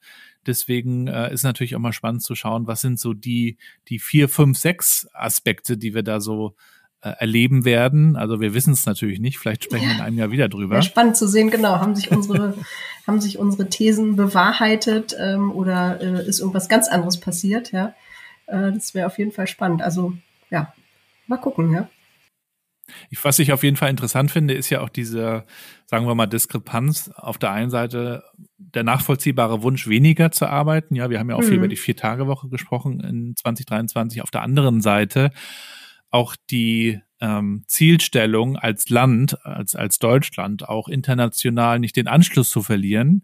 Deswegen äh, ist natürlich auch mal spannend zu schauen, was sind so die, die vier, fünf, sechs Aspekte, die wir da so äh, erleben werden. Also wir wissen es natürlich nicht. Vielleicht sprechen wir in einem Jahr wieder drüber. Ja, spannend zu sehen, genau. Haben sich unsere, haben sich unsere Thesen bewahrheitet ähm, oder äh, ist irgendwas ganz anderes passiert? Ja, äh, das wäre auf jeden Fall spannend. Also ja, mal gucken. Ja. Ich, was ich auf jeden Fall interessant finde, ist ja auch diese, sagen wir mal, Diskrepanz. Auf der einen Seite der nachvollziehbare Wunsch, weniger zu arbeiten. Ja, wir haben ja auch mhm. viel über die Vier-Tage-Woche gesprochen in 2023. Auf der anderen Seite auch die ähm, Zielstellung als Land, als, als Deutschland, auch international nicht den Anschluss zu verlieren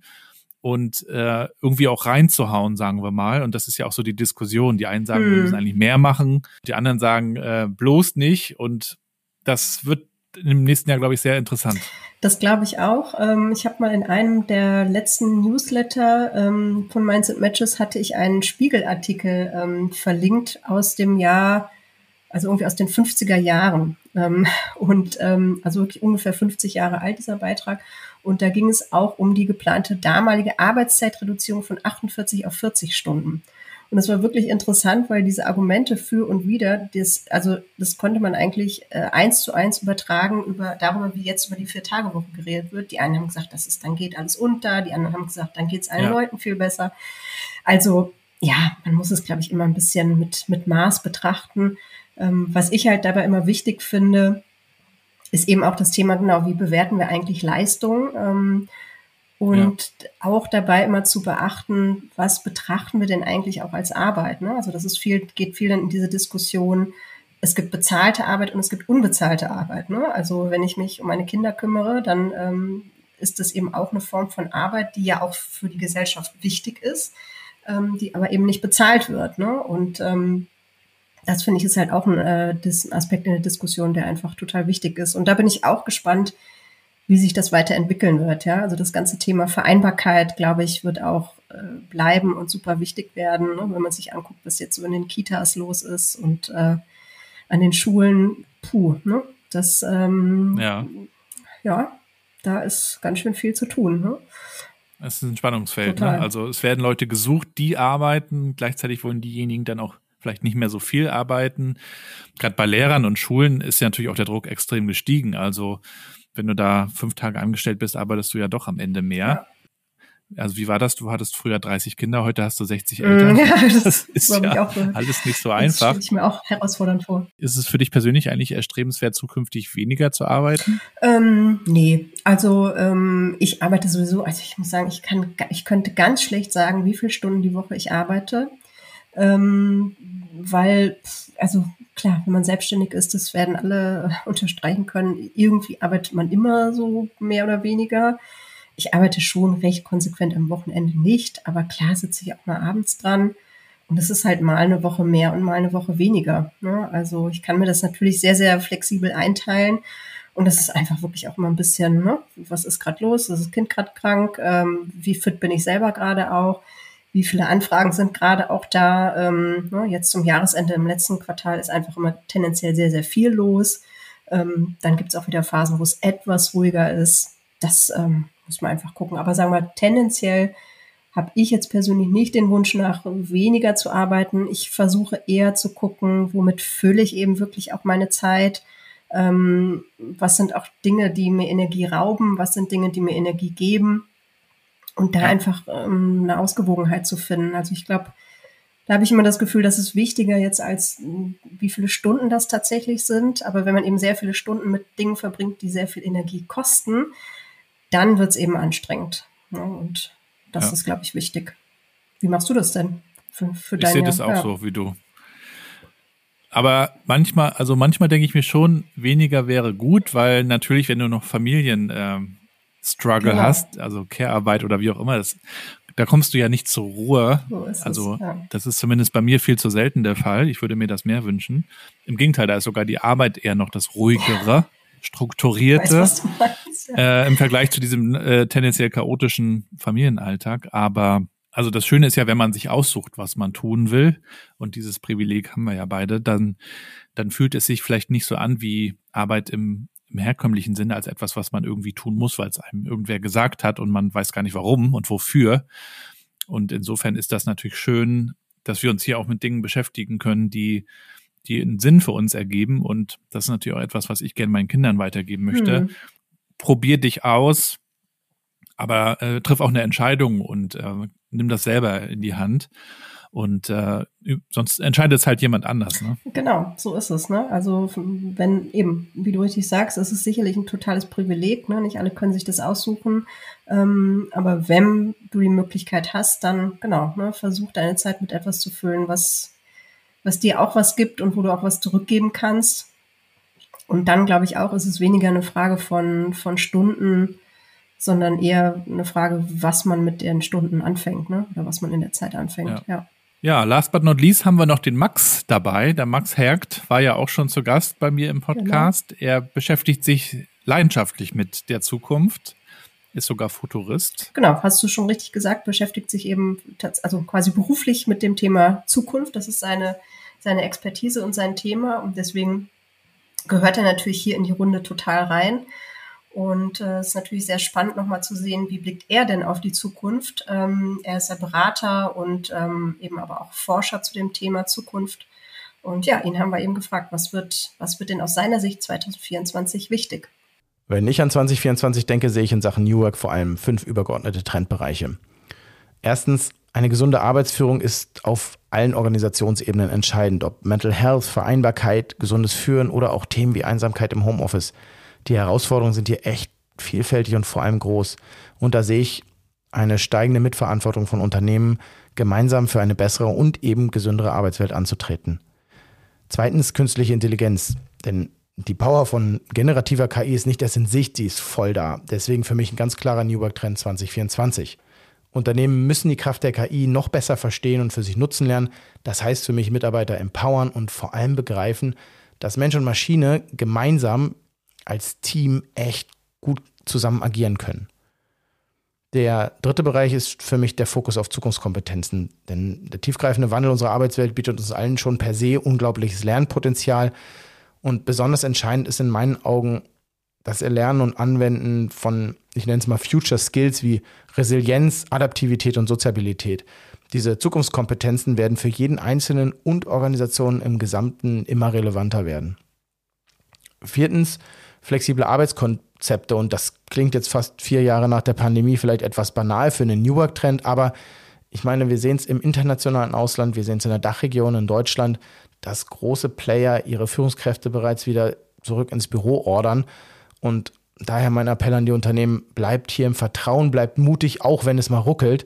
und äh, irgendwie auch reinzuhauen, sagen wir mal. Und das ist ja auch so die Diskussion. Die einen sagen, hm. wir müssen eigentlich mehr machen, die anderen sagen äh, bloß nicht. Und das wird im nächsten Jahr, glaube ich, sehr interessant. Das glaube ich auch. Ähm, ich habe mal in einem der letzten Newsletter ähm, von Mindset Matches hatte ich einen Spiegelartikel ähm, verlinkt aus dem Jahr also irgendwie aus den 50er Jahren. Ähm, und ähm, also wirklich ungefähr 50 Jahre alt, dieser Beitrag. Und da ging es auch um die geplante damalige Arbeitszeitreduzierung von 48 auf 40 Stunden. Und das war wirklich interessant, weil diese Argumente für und wider, das, also das konnte man eigentlich äh, eins zu eins übertragen über darüber, wie jetzt über die Vier-Tage-Woche geredet wird. Die einen haben gesagt, das ist, dann geht alles unter, die anderen haben gesagt, dann geht es allen ja. Leuten viel besser. Also ja, man muss es, glaube ich, immer ein bisschen mit, mit Maß betrachten. Ähm, was ich halt dabei immer wichtig finde, ist eben auch das Thema, genau, wie bewerten wir eigentlich Leistung? Ähm, und ja. auch dabei immer zu beachten, was betrachten wir denn eigentlich auch als Arbeit? Ne? Also das ist viel, geht viel in diese Diskussion. Es gibt bezahlte Arbeit und es gibt unbezahlte Arbeit. Ne? Also wenn ich mich um meine Kinder kümmere, dann ähm, ist das eben auch eine Form von Arbeit, die ja auch für die Gesellschaft wichtig ist, ähm, die aber eben nicht bezahlt wird. Ne? Und ähm, das finde ich ist halt auch ein äh, Aspekt in der Diskussion, der einfach total wichtig ist. Und da bin ich auch gespannt, wie sich das weiterentwickeln wird. Ja, also das ganze Thema Vereinbarkeit, glaube ich, wird auch äh, bleiben und super wichtig werden, ne? wenn man sich anguckt, was jetzt so in den Kitas los ist und äh, an den Schulen. Puh, ne? Das ähm, ja. ja, da ist ganz schön viel zu tun. Ne? Es ist ein Spannungsfeld. Ne? Also es werden Leute gesucht, die arbeiten, gleichzeitig wollen diejenigen dann auch vielleicht nicht mehr so viel arbeiten. Gerade bei Lehrern und Schulen ist ja natürlich auch der Druck extrem gestiegen. Also wenn du da fünf Tage angestellt bist, arbeitest du ja doch am Ende mehr. Ja. Also wie war das? Du hattest früher 30 Kinder, heute hast du 60 mm, Eltern. Ja, das, das ist ja auch, alles nicht so einfach. Das stelle ich mir auch herausfordernd vor. Ist es für dich persönlich eigentlich erstrebenswert, zukünftig weniger zu arbeiten? Ähm, nee, also ähm, ich arbeite sowieso, also ich muss sagen, ich kann, ich könnte ganz schlecht sagen, wie viele Stunden die Woche ich arbeite. Ähm, weil, also klar, wenn man selbstständig ist, das werden alle unterstreichen können, irgendwie arbeitet man immer so mehr oder weniger. Ich arbeite schon recht konsequent am Wochenende nicht, aber klar sitze ich auch mal abends dran. Und es ist halt mal eine Woche mehr und mal eine Woche weniger. Ne? Also ich kann mir das natürlich sehr, sehr flexibel einteilen. Und das ist einfach wirklich auch immer ein bisschen, ne? was ist gerade los? Ist das Kind gerade krank? Ähm, wie fit bin ich selber gerade auch? Wie viele Anfragen sind gerade auch da. Ähm, ne, jetzt zum Jahresende im letzten Quartal ist einfach immer tendenziell sehr, sehr viel los. Ähm, dann gibt es auch wieder Phasen, wo es etwas ruhiger ist. Das ähm, muss man einfach gucken. Aber sagen wir, tendenziell habe ich jetzt persönlich nicht den Wunsch nach weniger zu arbeiten. Ich versuche eher zu gucken, womit fülle ich eben wirklich auch meine Zeit. Ähm, was sind auch Dinge, die mir Energie rauben? Was sind Dinge, die mir Energie geben? Und da ja. einfach ähm, eine Ausgewogenheit zu finden. Also ich glaube, da habe ich immer das Gefühl, das ist wichtiger jetzt als wie viele Stunden das tatsächlich sind. Aber wenn man eben sehr viele Stunden mit Dingen verbringt, die sehr viel Energie kosten, dann wird es eben anstrengend. Ja, und das ja. ist, glaube ich, wichtig. Wie machst du das denn für, für deine? Ich sehe das auch ja. so wie du. Aber manchmal, also manchmal denke ich mir schon, weniger wäre gut, weil natürlich, wenn du noch Familien ähm, Struggle genau. hast, also Care-Arbeit oder wie auch immer, das, da kommst du ja nicht zur Ruhe. So also es, ja. das ist zumindest bei mir viel zu selten der Fall. Ich würde mir das mehr wünschen. Im Gegenteil, da ist sogar die Arbeit eher noch das ruhigere, strukturierte weiß, meinst, ja. äh, im Vergleich zu diesem äh, tendenziell chaotischen Familienalltag. Aber also das Schöne ist ja, wenn man sich aussucht, was man tun will, und dieses Privileg haben wir ja beide, dann, dann fühlt es sich vielleicht nicht so an wie Arbeit im im herkömmlichen Sinne als etwas, was man irgendwie tun muss, weil es einem irgendwer gesagt hat und man weiß gar nicht warum und wofür. Und insofern ist das natürlich schön, dass wir uns hier auch mit Dingen beschäftigen können, die, die einen Sinn für uns ergeben. Und das ist natürlich auch etwas, was ich gerne meinen Kindern weitergeben möchte. Hm. Probier dich aus, aber äh, triff auch eine Entscheidung und äh, nimm das selber in die Hand. Und äh, sonst entscheidet es halt jemand anders. Ne? Genau, so ist es. Ne? Also wenn eben, wie du richtig sagst, ist es sicherlich ein totales Privileg. Ne? Nicht alle können sich das aussuchen. Ähm, aber wenn du die Möglichkeit hast, dann genau, ne, versuch deine Zeit mit etwas zu füllen, was, was dir auch was gibt und wo du auch was zurückgeben kannst. Und dann glaube ich auch, ist es weniger eine Frage von, von Stunden, sondern eher eine Frage, was man mit den Stunden anfängt, ne? Oder was man in der Zeit anfängt, ja. ja. Ja, last but not least haben wir noch den Max dabei. Der Max Hergt war ja auch schon zu Gast bei mir im Podcast. Genau. Er beschäftigt sich leidenschaftlich mit der Zukunft, ist sogar Futurist. Genau, hast du schon richtig gesagt, beschäftigt sich eben also quasi beruflich mit dem Thema Zukunft. Das ist seine, seine Expertise und sein Thema und deswegen gehört er natürlich hier in die Runde total rein. Und äh, es ist natürlich sehr spannend, nochmal zu sehen, wie blickt er denn auf die Zukunft. Ähm, er ist ja Berater und ähm, eben aber auch Forscher zu dem Thema Zukunft. Und ja, ihn haben wir eben gefragt, was wird, was wird denn aus seiner Sicht 2024 wichtig? Wenn ich an 2024 denke, sehe ich in Sachen New Work vor allem fünf übergeordnete Trendbereiche. Erstens, eine gesunde Arbeitsführung ist auf allen Organisationsebenen entscheidend, ob Mental Health, Vereinbarkeit, gesundes Führen oder auch Themen wie Einsamkeit im Homeoffice. Die Herausforderungen sind hier echt vielfältig und vor allem groß. Und da sehe ich eine steigende Mitverantwortung von Unternehmen, gemeinsam für eine bessere und eben gesündere Arbeitswelt anzutreten. Zweitens künstliche Intelligenz. Denn die Power von generativer KI ist nicht erst in Sicht, sie ist voll da. Deswegen für mich ein ganz klarer New Work Trend 2024. Unternehmen müssen die Kraft der KI noch besser verstehen und für sich nutzen lernen. Das heißt für mich Mitarbeiter empowern und vor allem begreifen, dass Mensch und Maschine gemeinsam als Team echt gut zusammen agieren können. Der dritte Bereich ist für mich der Fokus auf Zukunftskompetenzen. Denn der tiefgreifende Wandel unserer Arbeitswelt bietet uns allen schon per se unglaubliches Lernpotenzial. Und besonders entscheidend ist in meinen Augen das Erlernen und Anwenden von, ich nenne es mal Future Skills wie Resilienz, Adaptivität und Soziabilität. Diese Zukunftskompetenzen werden für jeden Einzelnen und Organisationen im Gesamten immer relevanter werden. Viertens, flexible Arbeitskonzepte. Und das klingt jetzt fast vier Jahre nach der Pandemie vielleicht etwas banal für einen New Work-Trend, aber ich meine, wir sehen es im internationalen Ausland, wir sehen es in der Dachregion in Deutschland dass große Player ihre Führungskräfte bereits wieder zurück ins Büro ordern. Und daher mein Appell an die Unternehmen, bleibt hier im Vertrauen, bleibt mutig, auch wenn es mal ruckelt.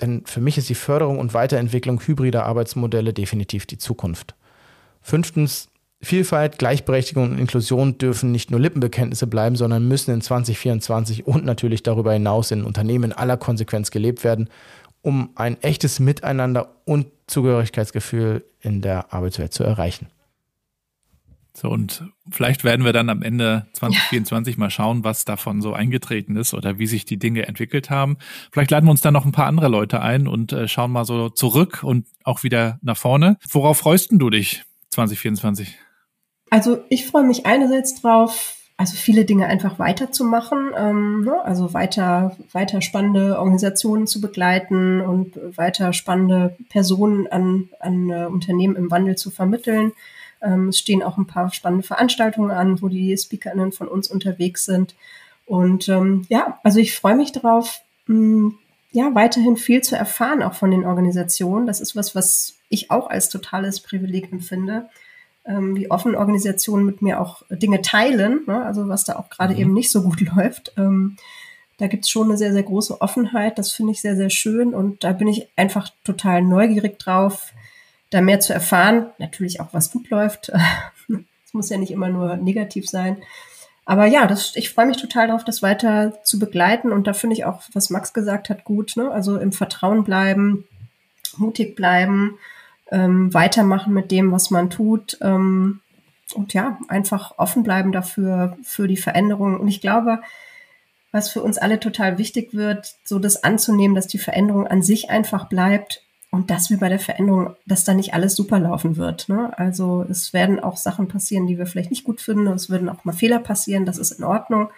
Denn für mich ist die Förderung und Weiterentwicklung hybrider Arbeitsmodelle definitiv die Zukunft. Fünftens, Vielfalt, Gleichberechtigung und Inklusion dürfen nicht nur Lippenbekenntnisse bleiben, sondern müssen in 2024 und natürlich darüber hinaus in Unternehmen in aller Konsequenz gelebt werden um ein echtes Miteinander und Zugehörigkeitsgefühl in der Arbeitswelt zu erreichen. So, und vielleicht werden wir dann am Ende 2024 ja. mal schauen, was davon so eingetreten ist oder wie sich die Dinge entwickelt haben. Vielleicht laden wir uns dann noch ein paar andere Leute ein und äh, schauen mal so zurück und auch wieder nach vorne. Worauf freust du dich 2024? Also ich freue mich einerseits drauf, also viele Dinge einfach weiterzumachen, ähm, ne? also weiter, weiter spannende Organisationen zu begleiten und weiter spannende Personen an, an äh, Unternehmen im Wandel zu vermitteln. Ähm, es stehen auch ein paar spannende Veranstaltungen an, wo die SpeakerInnen von uns unterwegs sind. Und ähm, ja, also ich freue mich darauf, mh, ja, weiterhin viel zu erfahren, auch von den Organisationen. Das ist was, was ich auch als totales Privileg empfinde ähm, wie offen Organisationen mit mir auch Dinge teilen, ne? also was da auch gerade mhm. eben nicht so gut läuft. Ähm, da gibt's schon eine sehr, sehr große Offenheit. Das finde ich sehr, sehr schön und da bin ich einfach total neugierig drauf, da mehr zu erfahren. Natürlich auch, was gut läuft. Es muss ja nicht immer nur negativ sein. Aber ja, das, ich freue mich total darauf, das weiter zu begleiten. Und da finde ich auch, was Max gesagt hat, gut. Ne? Also im Vertrauen bleiben, mutig bleiben, ähm, weitermachen mit dem, was man tut. Ähm, und ja, einfach offen bleiben dafür, für die Veränderung. Und ich glaube, was für uns alle total wichtig wird, so das anzunehmen, dass die Veränderung an sich einfach bleibt und dass wir bei der Veränderung, dass da nicht alles super laufen wird. Ne? Also es werden auch Sachen passieren, die wir vielleicht nicht gut finden. Es würden auch mal Fehler passieren, das ist in Ordnung.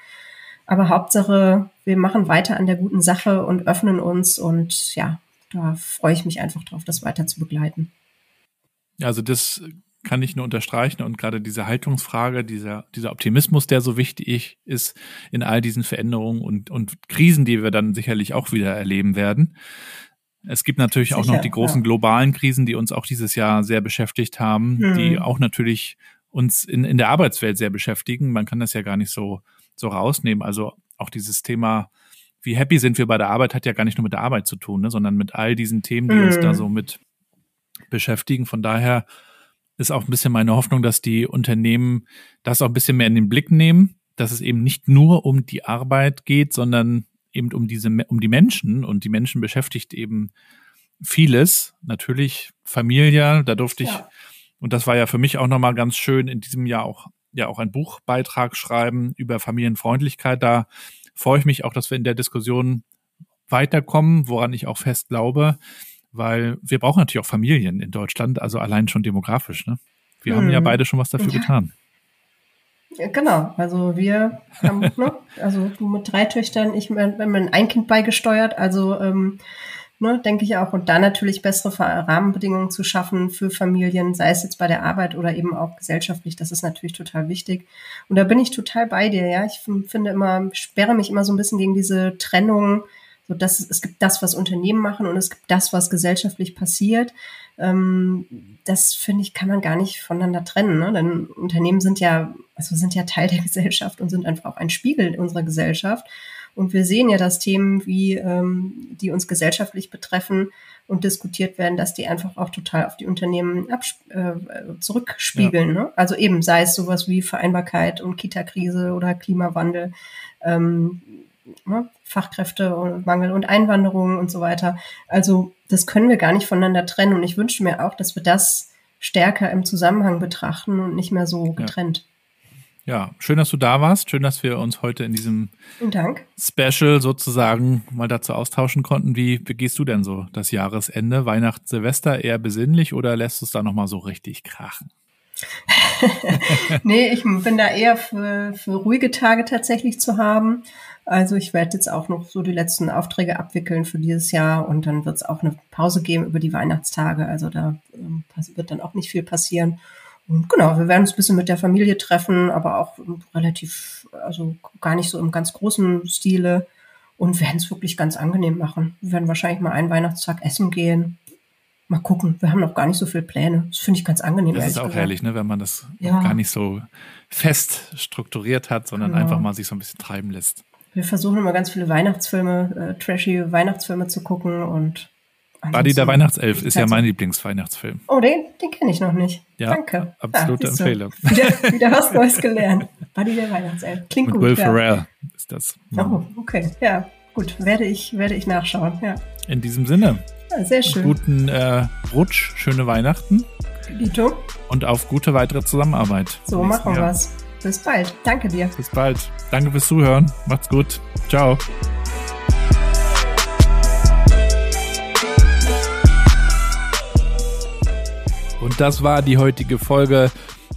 Aber Hauptsache, wir machen weiter an der guten Sache und öffnen uns und ja, da freue ich mich einfach drauf, das weiter zu begleiten. Also das kann ich nur unterstreichen und gerade diese Haltungsfrage, dieser, dieser Optimismus, der so wichtig ist in all diesen Veränderungen und, und Krisen, die wir dann sicherlich auch wieder erleben werden. Es gibt natürlich Sicher, auch noch die großen ja. globalen Krisen, die uns auch dieses Jahr sehr beschäftigt haben, hm. die auch natürlich uns in, in der Arbeitswelt sehr beschäftigen. Man kann das ja gar nicht so, so rausnehmen. Also auch dieses Thema, wie happy sind wir bei der Arbeit, hat ja gar nicht nur mit der Arbeit zu tun, ne, sondern mit all diesen Themen, die hm. uns da so mit beschäftigen. Von daher ist auch ein bisschen meine Hoffnung, dass die Unternehmen das auch ein bisschen mehr in den Blick nehmen, dass es eben nicht nur um die Arbeit geht, sondern eben um diese, um die Menschen und die Menschen beschäftigt eben vieles. Natürlich Familie, da durfte ich, ja. und das war ja für mich auch nochmal ganz schön, in diesem Jahr auch, ja, auch einen Buchbeitrag schreiben über Familienfreundlichkeit. Da freue ich mich auch, dass wir in der Diskussion weiterkommen, woran ich auch fest glaube, weil wir brauchen natürlich auch Familien in Deutschland, also allein schon demografisch. Ne? Wir hm. haben ja hm. beide schon was dafür ja. getan. Genau, also wir haben, ne, also du mit drei Töchtern, ich wenn man ein Kind beigesteuert, also ähm, ne, denke ich auch, und da natürlich bessere Rahmenbedingungen zu schaffen für Familien, sei es jetzt bei der Arbeit oder eben auch gesellschaftlich, das ist natürlich total wichtig. Und da bin ich total bei dir, ja. Ich finde immer, sperre mich immer so ein bisschen gegen diese Trennung so dass es gibt das, was Unternehmen machen und es gibt das, was gesellschaftlich passiert. Ähm, das finde ich, kann man gar nicht voneinander trennen. Ne? Denn Unternehmen sind ja, also sind ja Teil der Gesellschaft und sind einfach auch ein Spiegel unserer Gesellschaft. Und wir sehen ja, dass Themen, wie ähm, die uns gesellschaftlich betreffen und diskutiert werden, dass die einfach auch total auf die Unternehmen äh, zurückspiegeln. Ja. Ne? Also eben sei es sowas wie Vereinbarkeit und Kita-Krise oder Klimawandel, ähm, ne? Fachkräfte und Mangel und Einwanderung und so weiter. Also das können wir gar nicht voneinander trennen. Und ich wünsche mir auch, dass wir das stärker im Zusammenhang betrachten und nicht mehr so getrennt. Ja. Ja, schön, dass du da warst. Schön, dass wir uns heute in diesem. Special sozusagen mal dazu austauschen konnten. Wie begehst du denn so das Jahresende? Weihnachten, Silvester eher besinnlich oder lässt du es da nochmal so richtig krachen? nee, ich bin da eher für, für ruhige Tage tatsächlich zu haben. Also ich werde jetzt auch noch so die letzten Aufträge abwickeln für dieses Jahr und dann wird es auch eine Pause geben über die Weihnachtstage. Also da ähm, wird dann auch nicht viel passieren. Und genau, wir werden uns ein bisschen mit der Familie treffen, aber auch relativ, also gar nicht so im ganz großen Stile und werden es wirklich ganz angenehm machen. Wir werden wahrscheinlich mal einen Weihnachtstag essen gehen. Mal gucken, wir haben noch gar nicht so viele Pläne. Das finde ich ganz angenehm. Das ist auch gesagt. herrlich, ne, wenn man das ja. gar nicht so fest strukturiert hat, sondern genau. einfach mal sich so ein bisschen treiben lässt. Wir versuchen immer ganz viele Weihnachtsfilme, äh, trashy Weihnachtsfilme zu gucken und Buddy der Weihnachtself ist ja mein Lieblingsweihnachtsfilm. Oh, den, den kenne ich noch nicht. Ja, Danke. Absolute ah, Empfehlung. Wieder, wieder was Neues gelernt. Buddy der Weihnachtself. Klingt Mit gut. Will ja. Ferrell ist das. Oh, okay. Ja, gut. Werde ich, werde ich nachschauen. Ja. In diesem Sinne. Ja, sehr schön. Guten äh, Rutsch, schöne Weihnachten. Dito. Und auf gute weitere Zusammenarbeit. So machen wir es. Bis bald. Danke dir. Bis bald. Danke fürs Zuhören. Macht's gut. Ciao. Und das war die heutige Folge.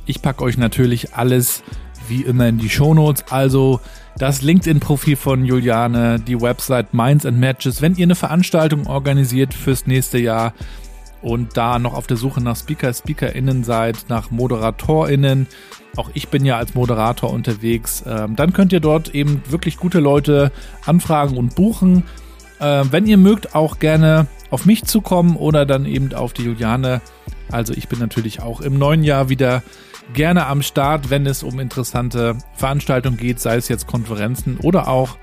Ich packe euch natürlich alles wie immer in die Shownotes. Also das LinkedIn-Profil von Juliane, die Website Minds and Matches. Wenn ihr eine Veranstaltung organisiert fürs nächste Jahr und da noch auf der Suche nach Speaker, SpeakerInnen seid, nach ModeratorInnen, auch ich bin ja als Moderator unterwegs, ähm, dann könnt ihr dort eben wirklich gute Leute anfragen und buchen. Äh, wenn ihr mögt, auch gerne auf mich zukommen oder dann eben auf die Juliane. Also ich bin natürlich auch im neuen Jahr wieder gerne am Start, wenn es um interessante Veranstaltungen geht, sei es jetzt Konferenzen oder auch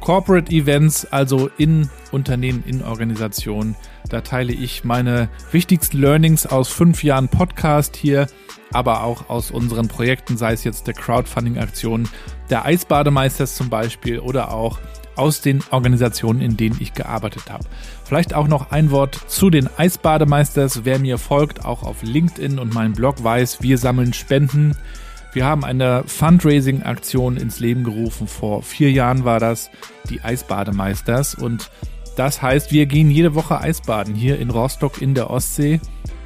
Corporate Events, also in Unternehmen, in Organisationen. Da teile ich meine wichtigsten Learnings aus fünf Jahren Podcast hier, aber auch aus unseren Projekten, sei es jetzt der Crowdfunding-Aktion der Eisbademeisters zum Beispiel oder auch aus den Organisationen, in denen ich gearbeitet habe. Vielleicht auch noch ein Wort zu den Eisbademeisters. Wer mir folgt, auch auf LinkedIn und meinem Blog weiß, wir sammeln Spenden. Wir haben eine Fundraising-Aktion ins Leben gerufen. Vor vier Jahren war das die Eisbademeisters. Und das heißt, wir gehen jede Woche Eisbaden hier in Rostock in der Ostsee.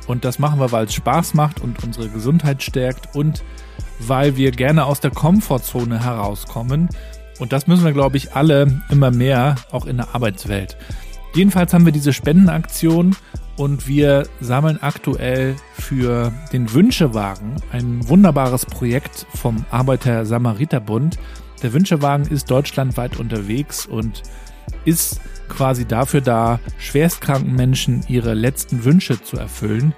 Und das machen wir, weil es Spaß macht und unsere Gesundheit stärkt und weil wir gerne aus der Komfortzone herauskommen und das müssen wir, glaube ich, alle immer mehr, auch in der Arbeitswelt. Jedenfalls haben wir diese Spendenaktion und wir sammeln aktuell für den Wünschewagen ein wunderbares Projekt vom Arbeiter-Samariter-Bund. Der Wünschewagen ist deutschlandweit unterwegs und ist quasi dafür da, schwerstkranken Menschen ihre letzten Wünsche zu erfüllen.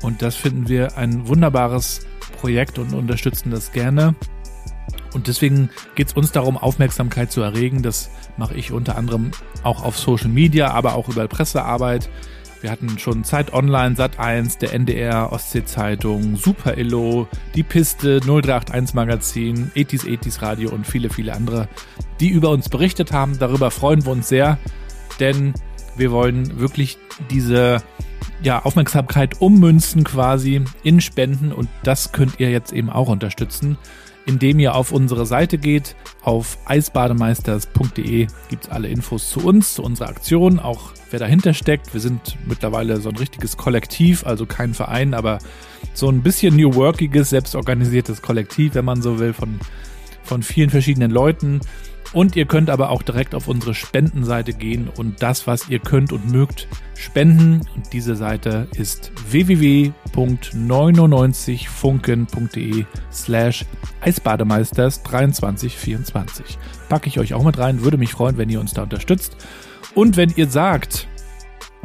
Und das finden wir ein wunderbares Projekt und unterstützen das gerne. Und deswegen geht es uns darum, Aufmerksamkeit zu erregen. Das mache ich unter anderem auch auf Social Media, aber auch über Pressearbeit. Wir hatten schon Zeit Online, Sat 1, der NDR, Ostsee Zeitung, Super Illo, die Piste, 0381 Magazin, 80s 80s Radio und viele, viele andere, die über uns berichtet haben. Darüber freuen wir uns sehr, denn wir wollen wirklich diese ja, Aufmerksamkeit ummünzen quasi in Spenden und das könnt ihr jetzt eben auch unterstützen indem ihr auf unsere Seite geht. Auf eisbademeisters.de gibt es alle Infos zu uns, zu unserer Aktion, auch wer dahinter steckt. Wir sind mittlerweile so ein richtiges Kollektiv, also kein Verein, aber so ein bisschen New Workiges, selbstorganisiertes Kollektiv, wenn man so will, von, von vielen verschiedenen Leuten. Und ihr könnt aber auch direkt auf unsere Spendenseite gehen und das, was ihr könnt und mögt, spenden. Und diese Seite ist www.99funken.de slash Eisbademeisters 2324. Packe ich euch auch mit rein, würde mich freuen, wenn ihr uns da unterstützt. Und wenn ihr sagt,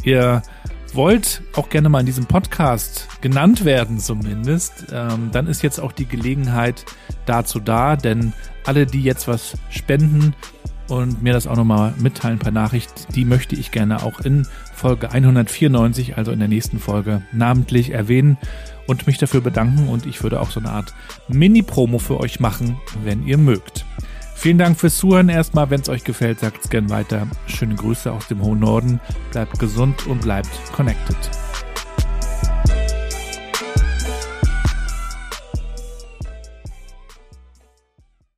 ihr wollt auch gerne mal in diesem Podcast genannt werden zumindest, ähm, dann ist jetzt auch die Gelegenheit dazu da, denn alle, die jetzt was spenden und mir das auch nochmal mitteilen per Nachricht, die möchte ich gerne auch in Folge 194, also in der nächsten Folge, namentlich erwähnen und mich dafür bedanken und ich würde auch so eine Art Mini-Promo für euch machen, wenn ihr mögt. Vielen Dank fürs Zuhören erstmal. Wenn es euch gefällt, sagt es gerne weiter. Schöne Grüße aus dem hohen Norden. Bleibt gesund und bleibt connected.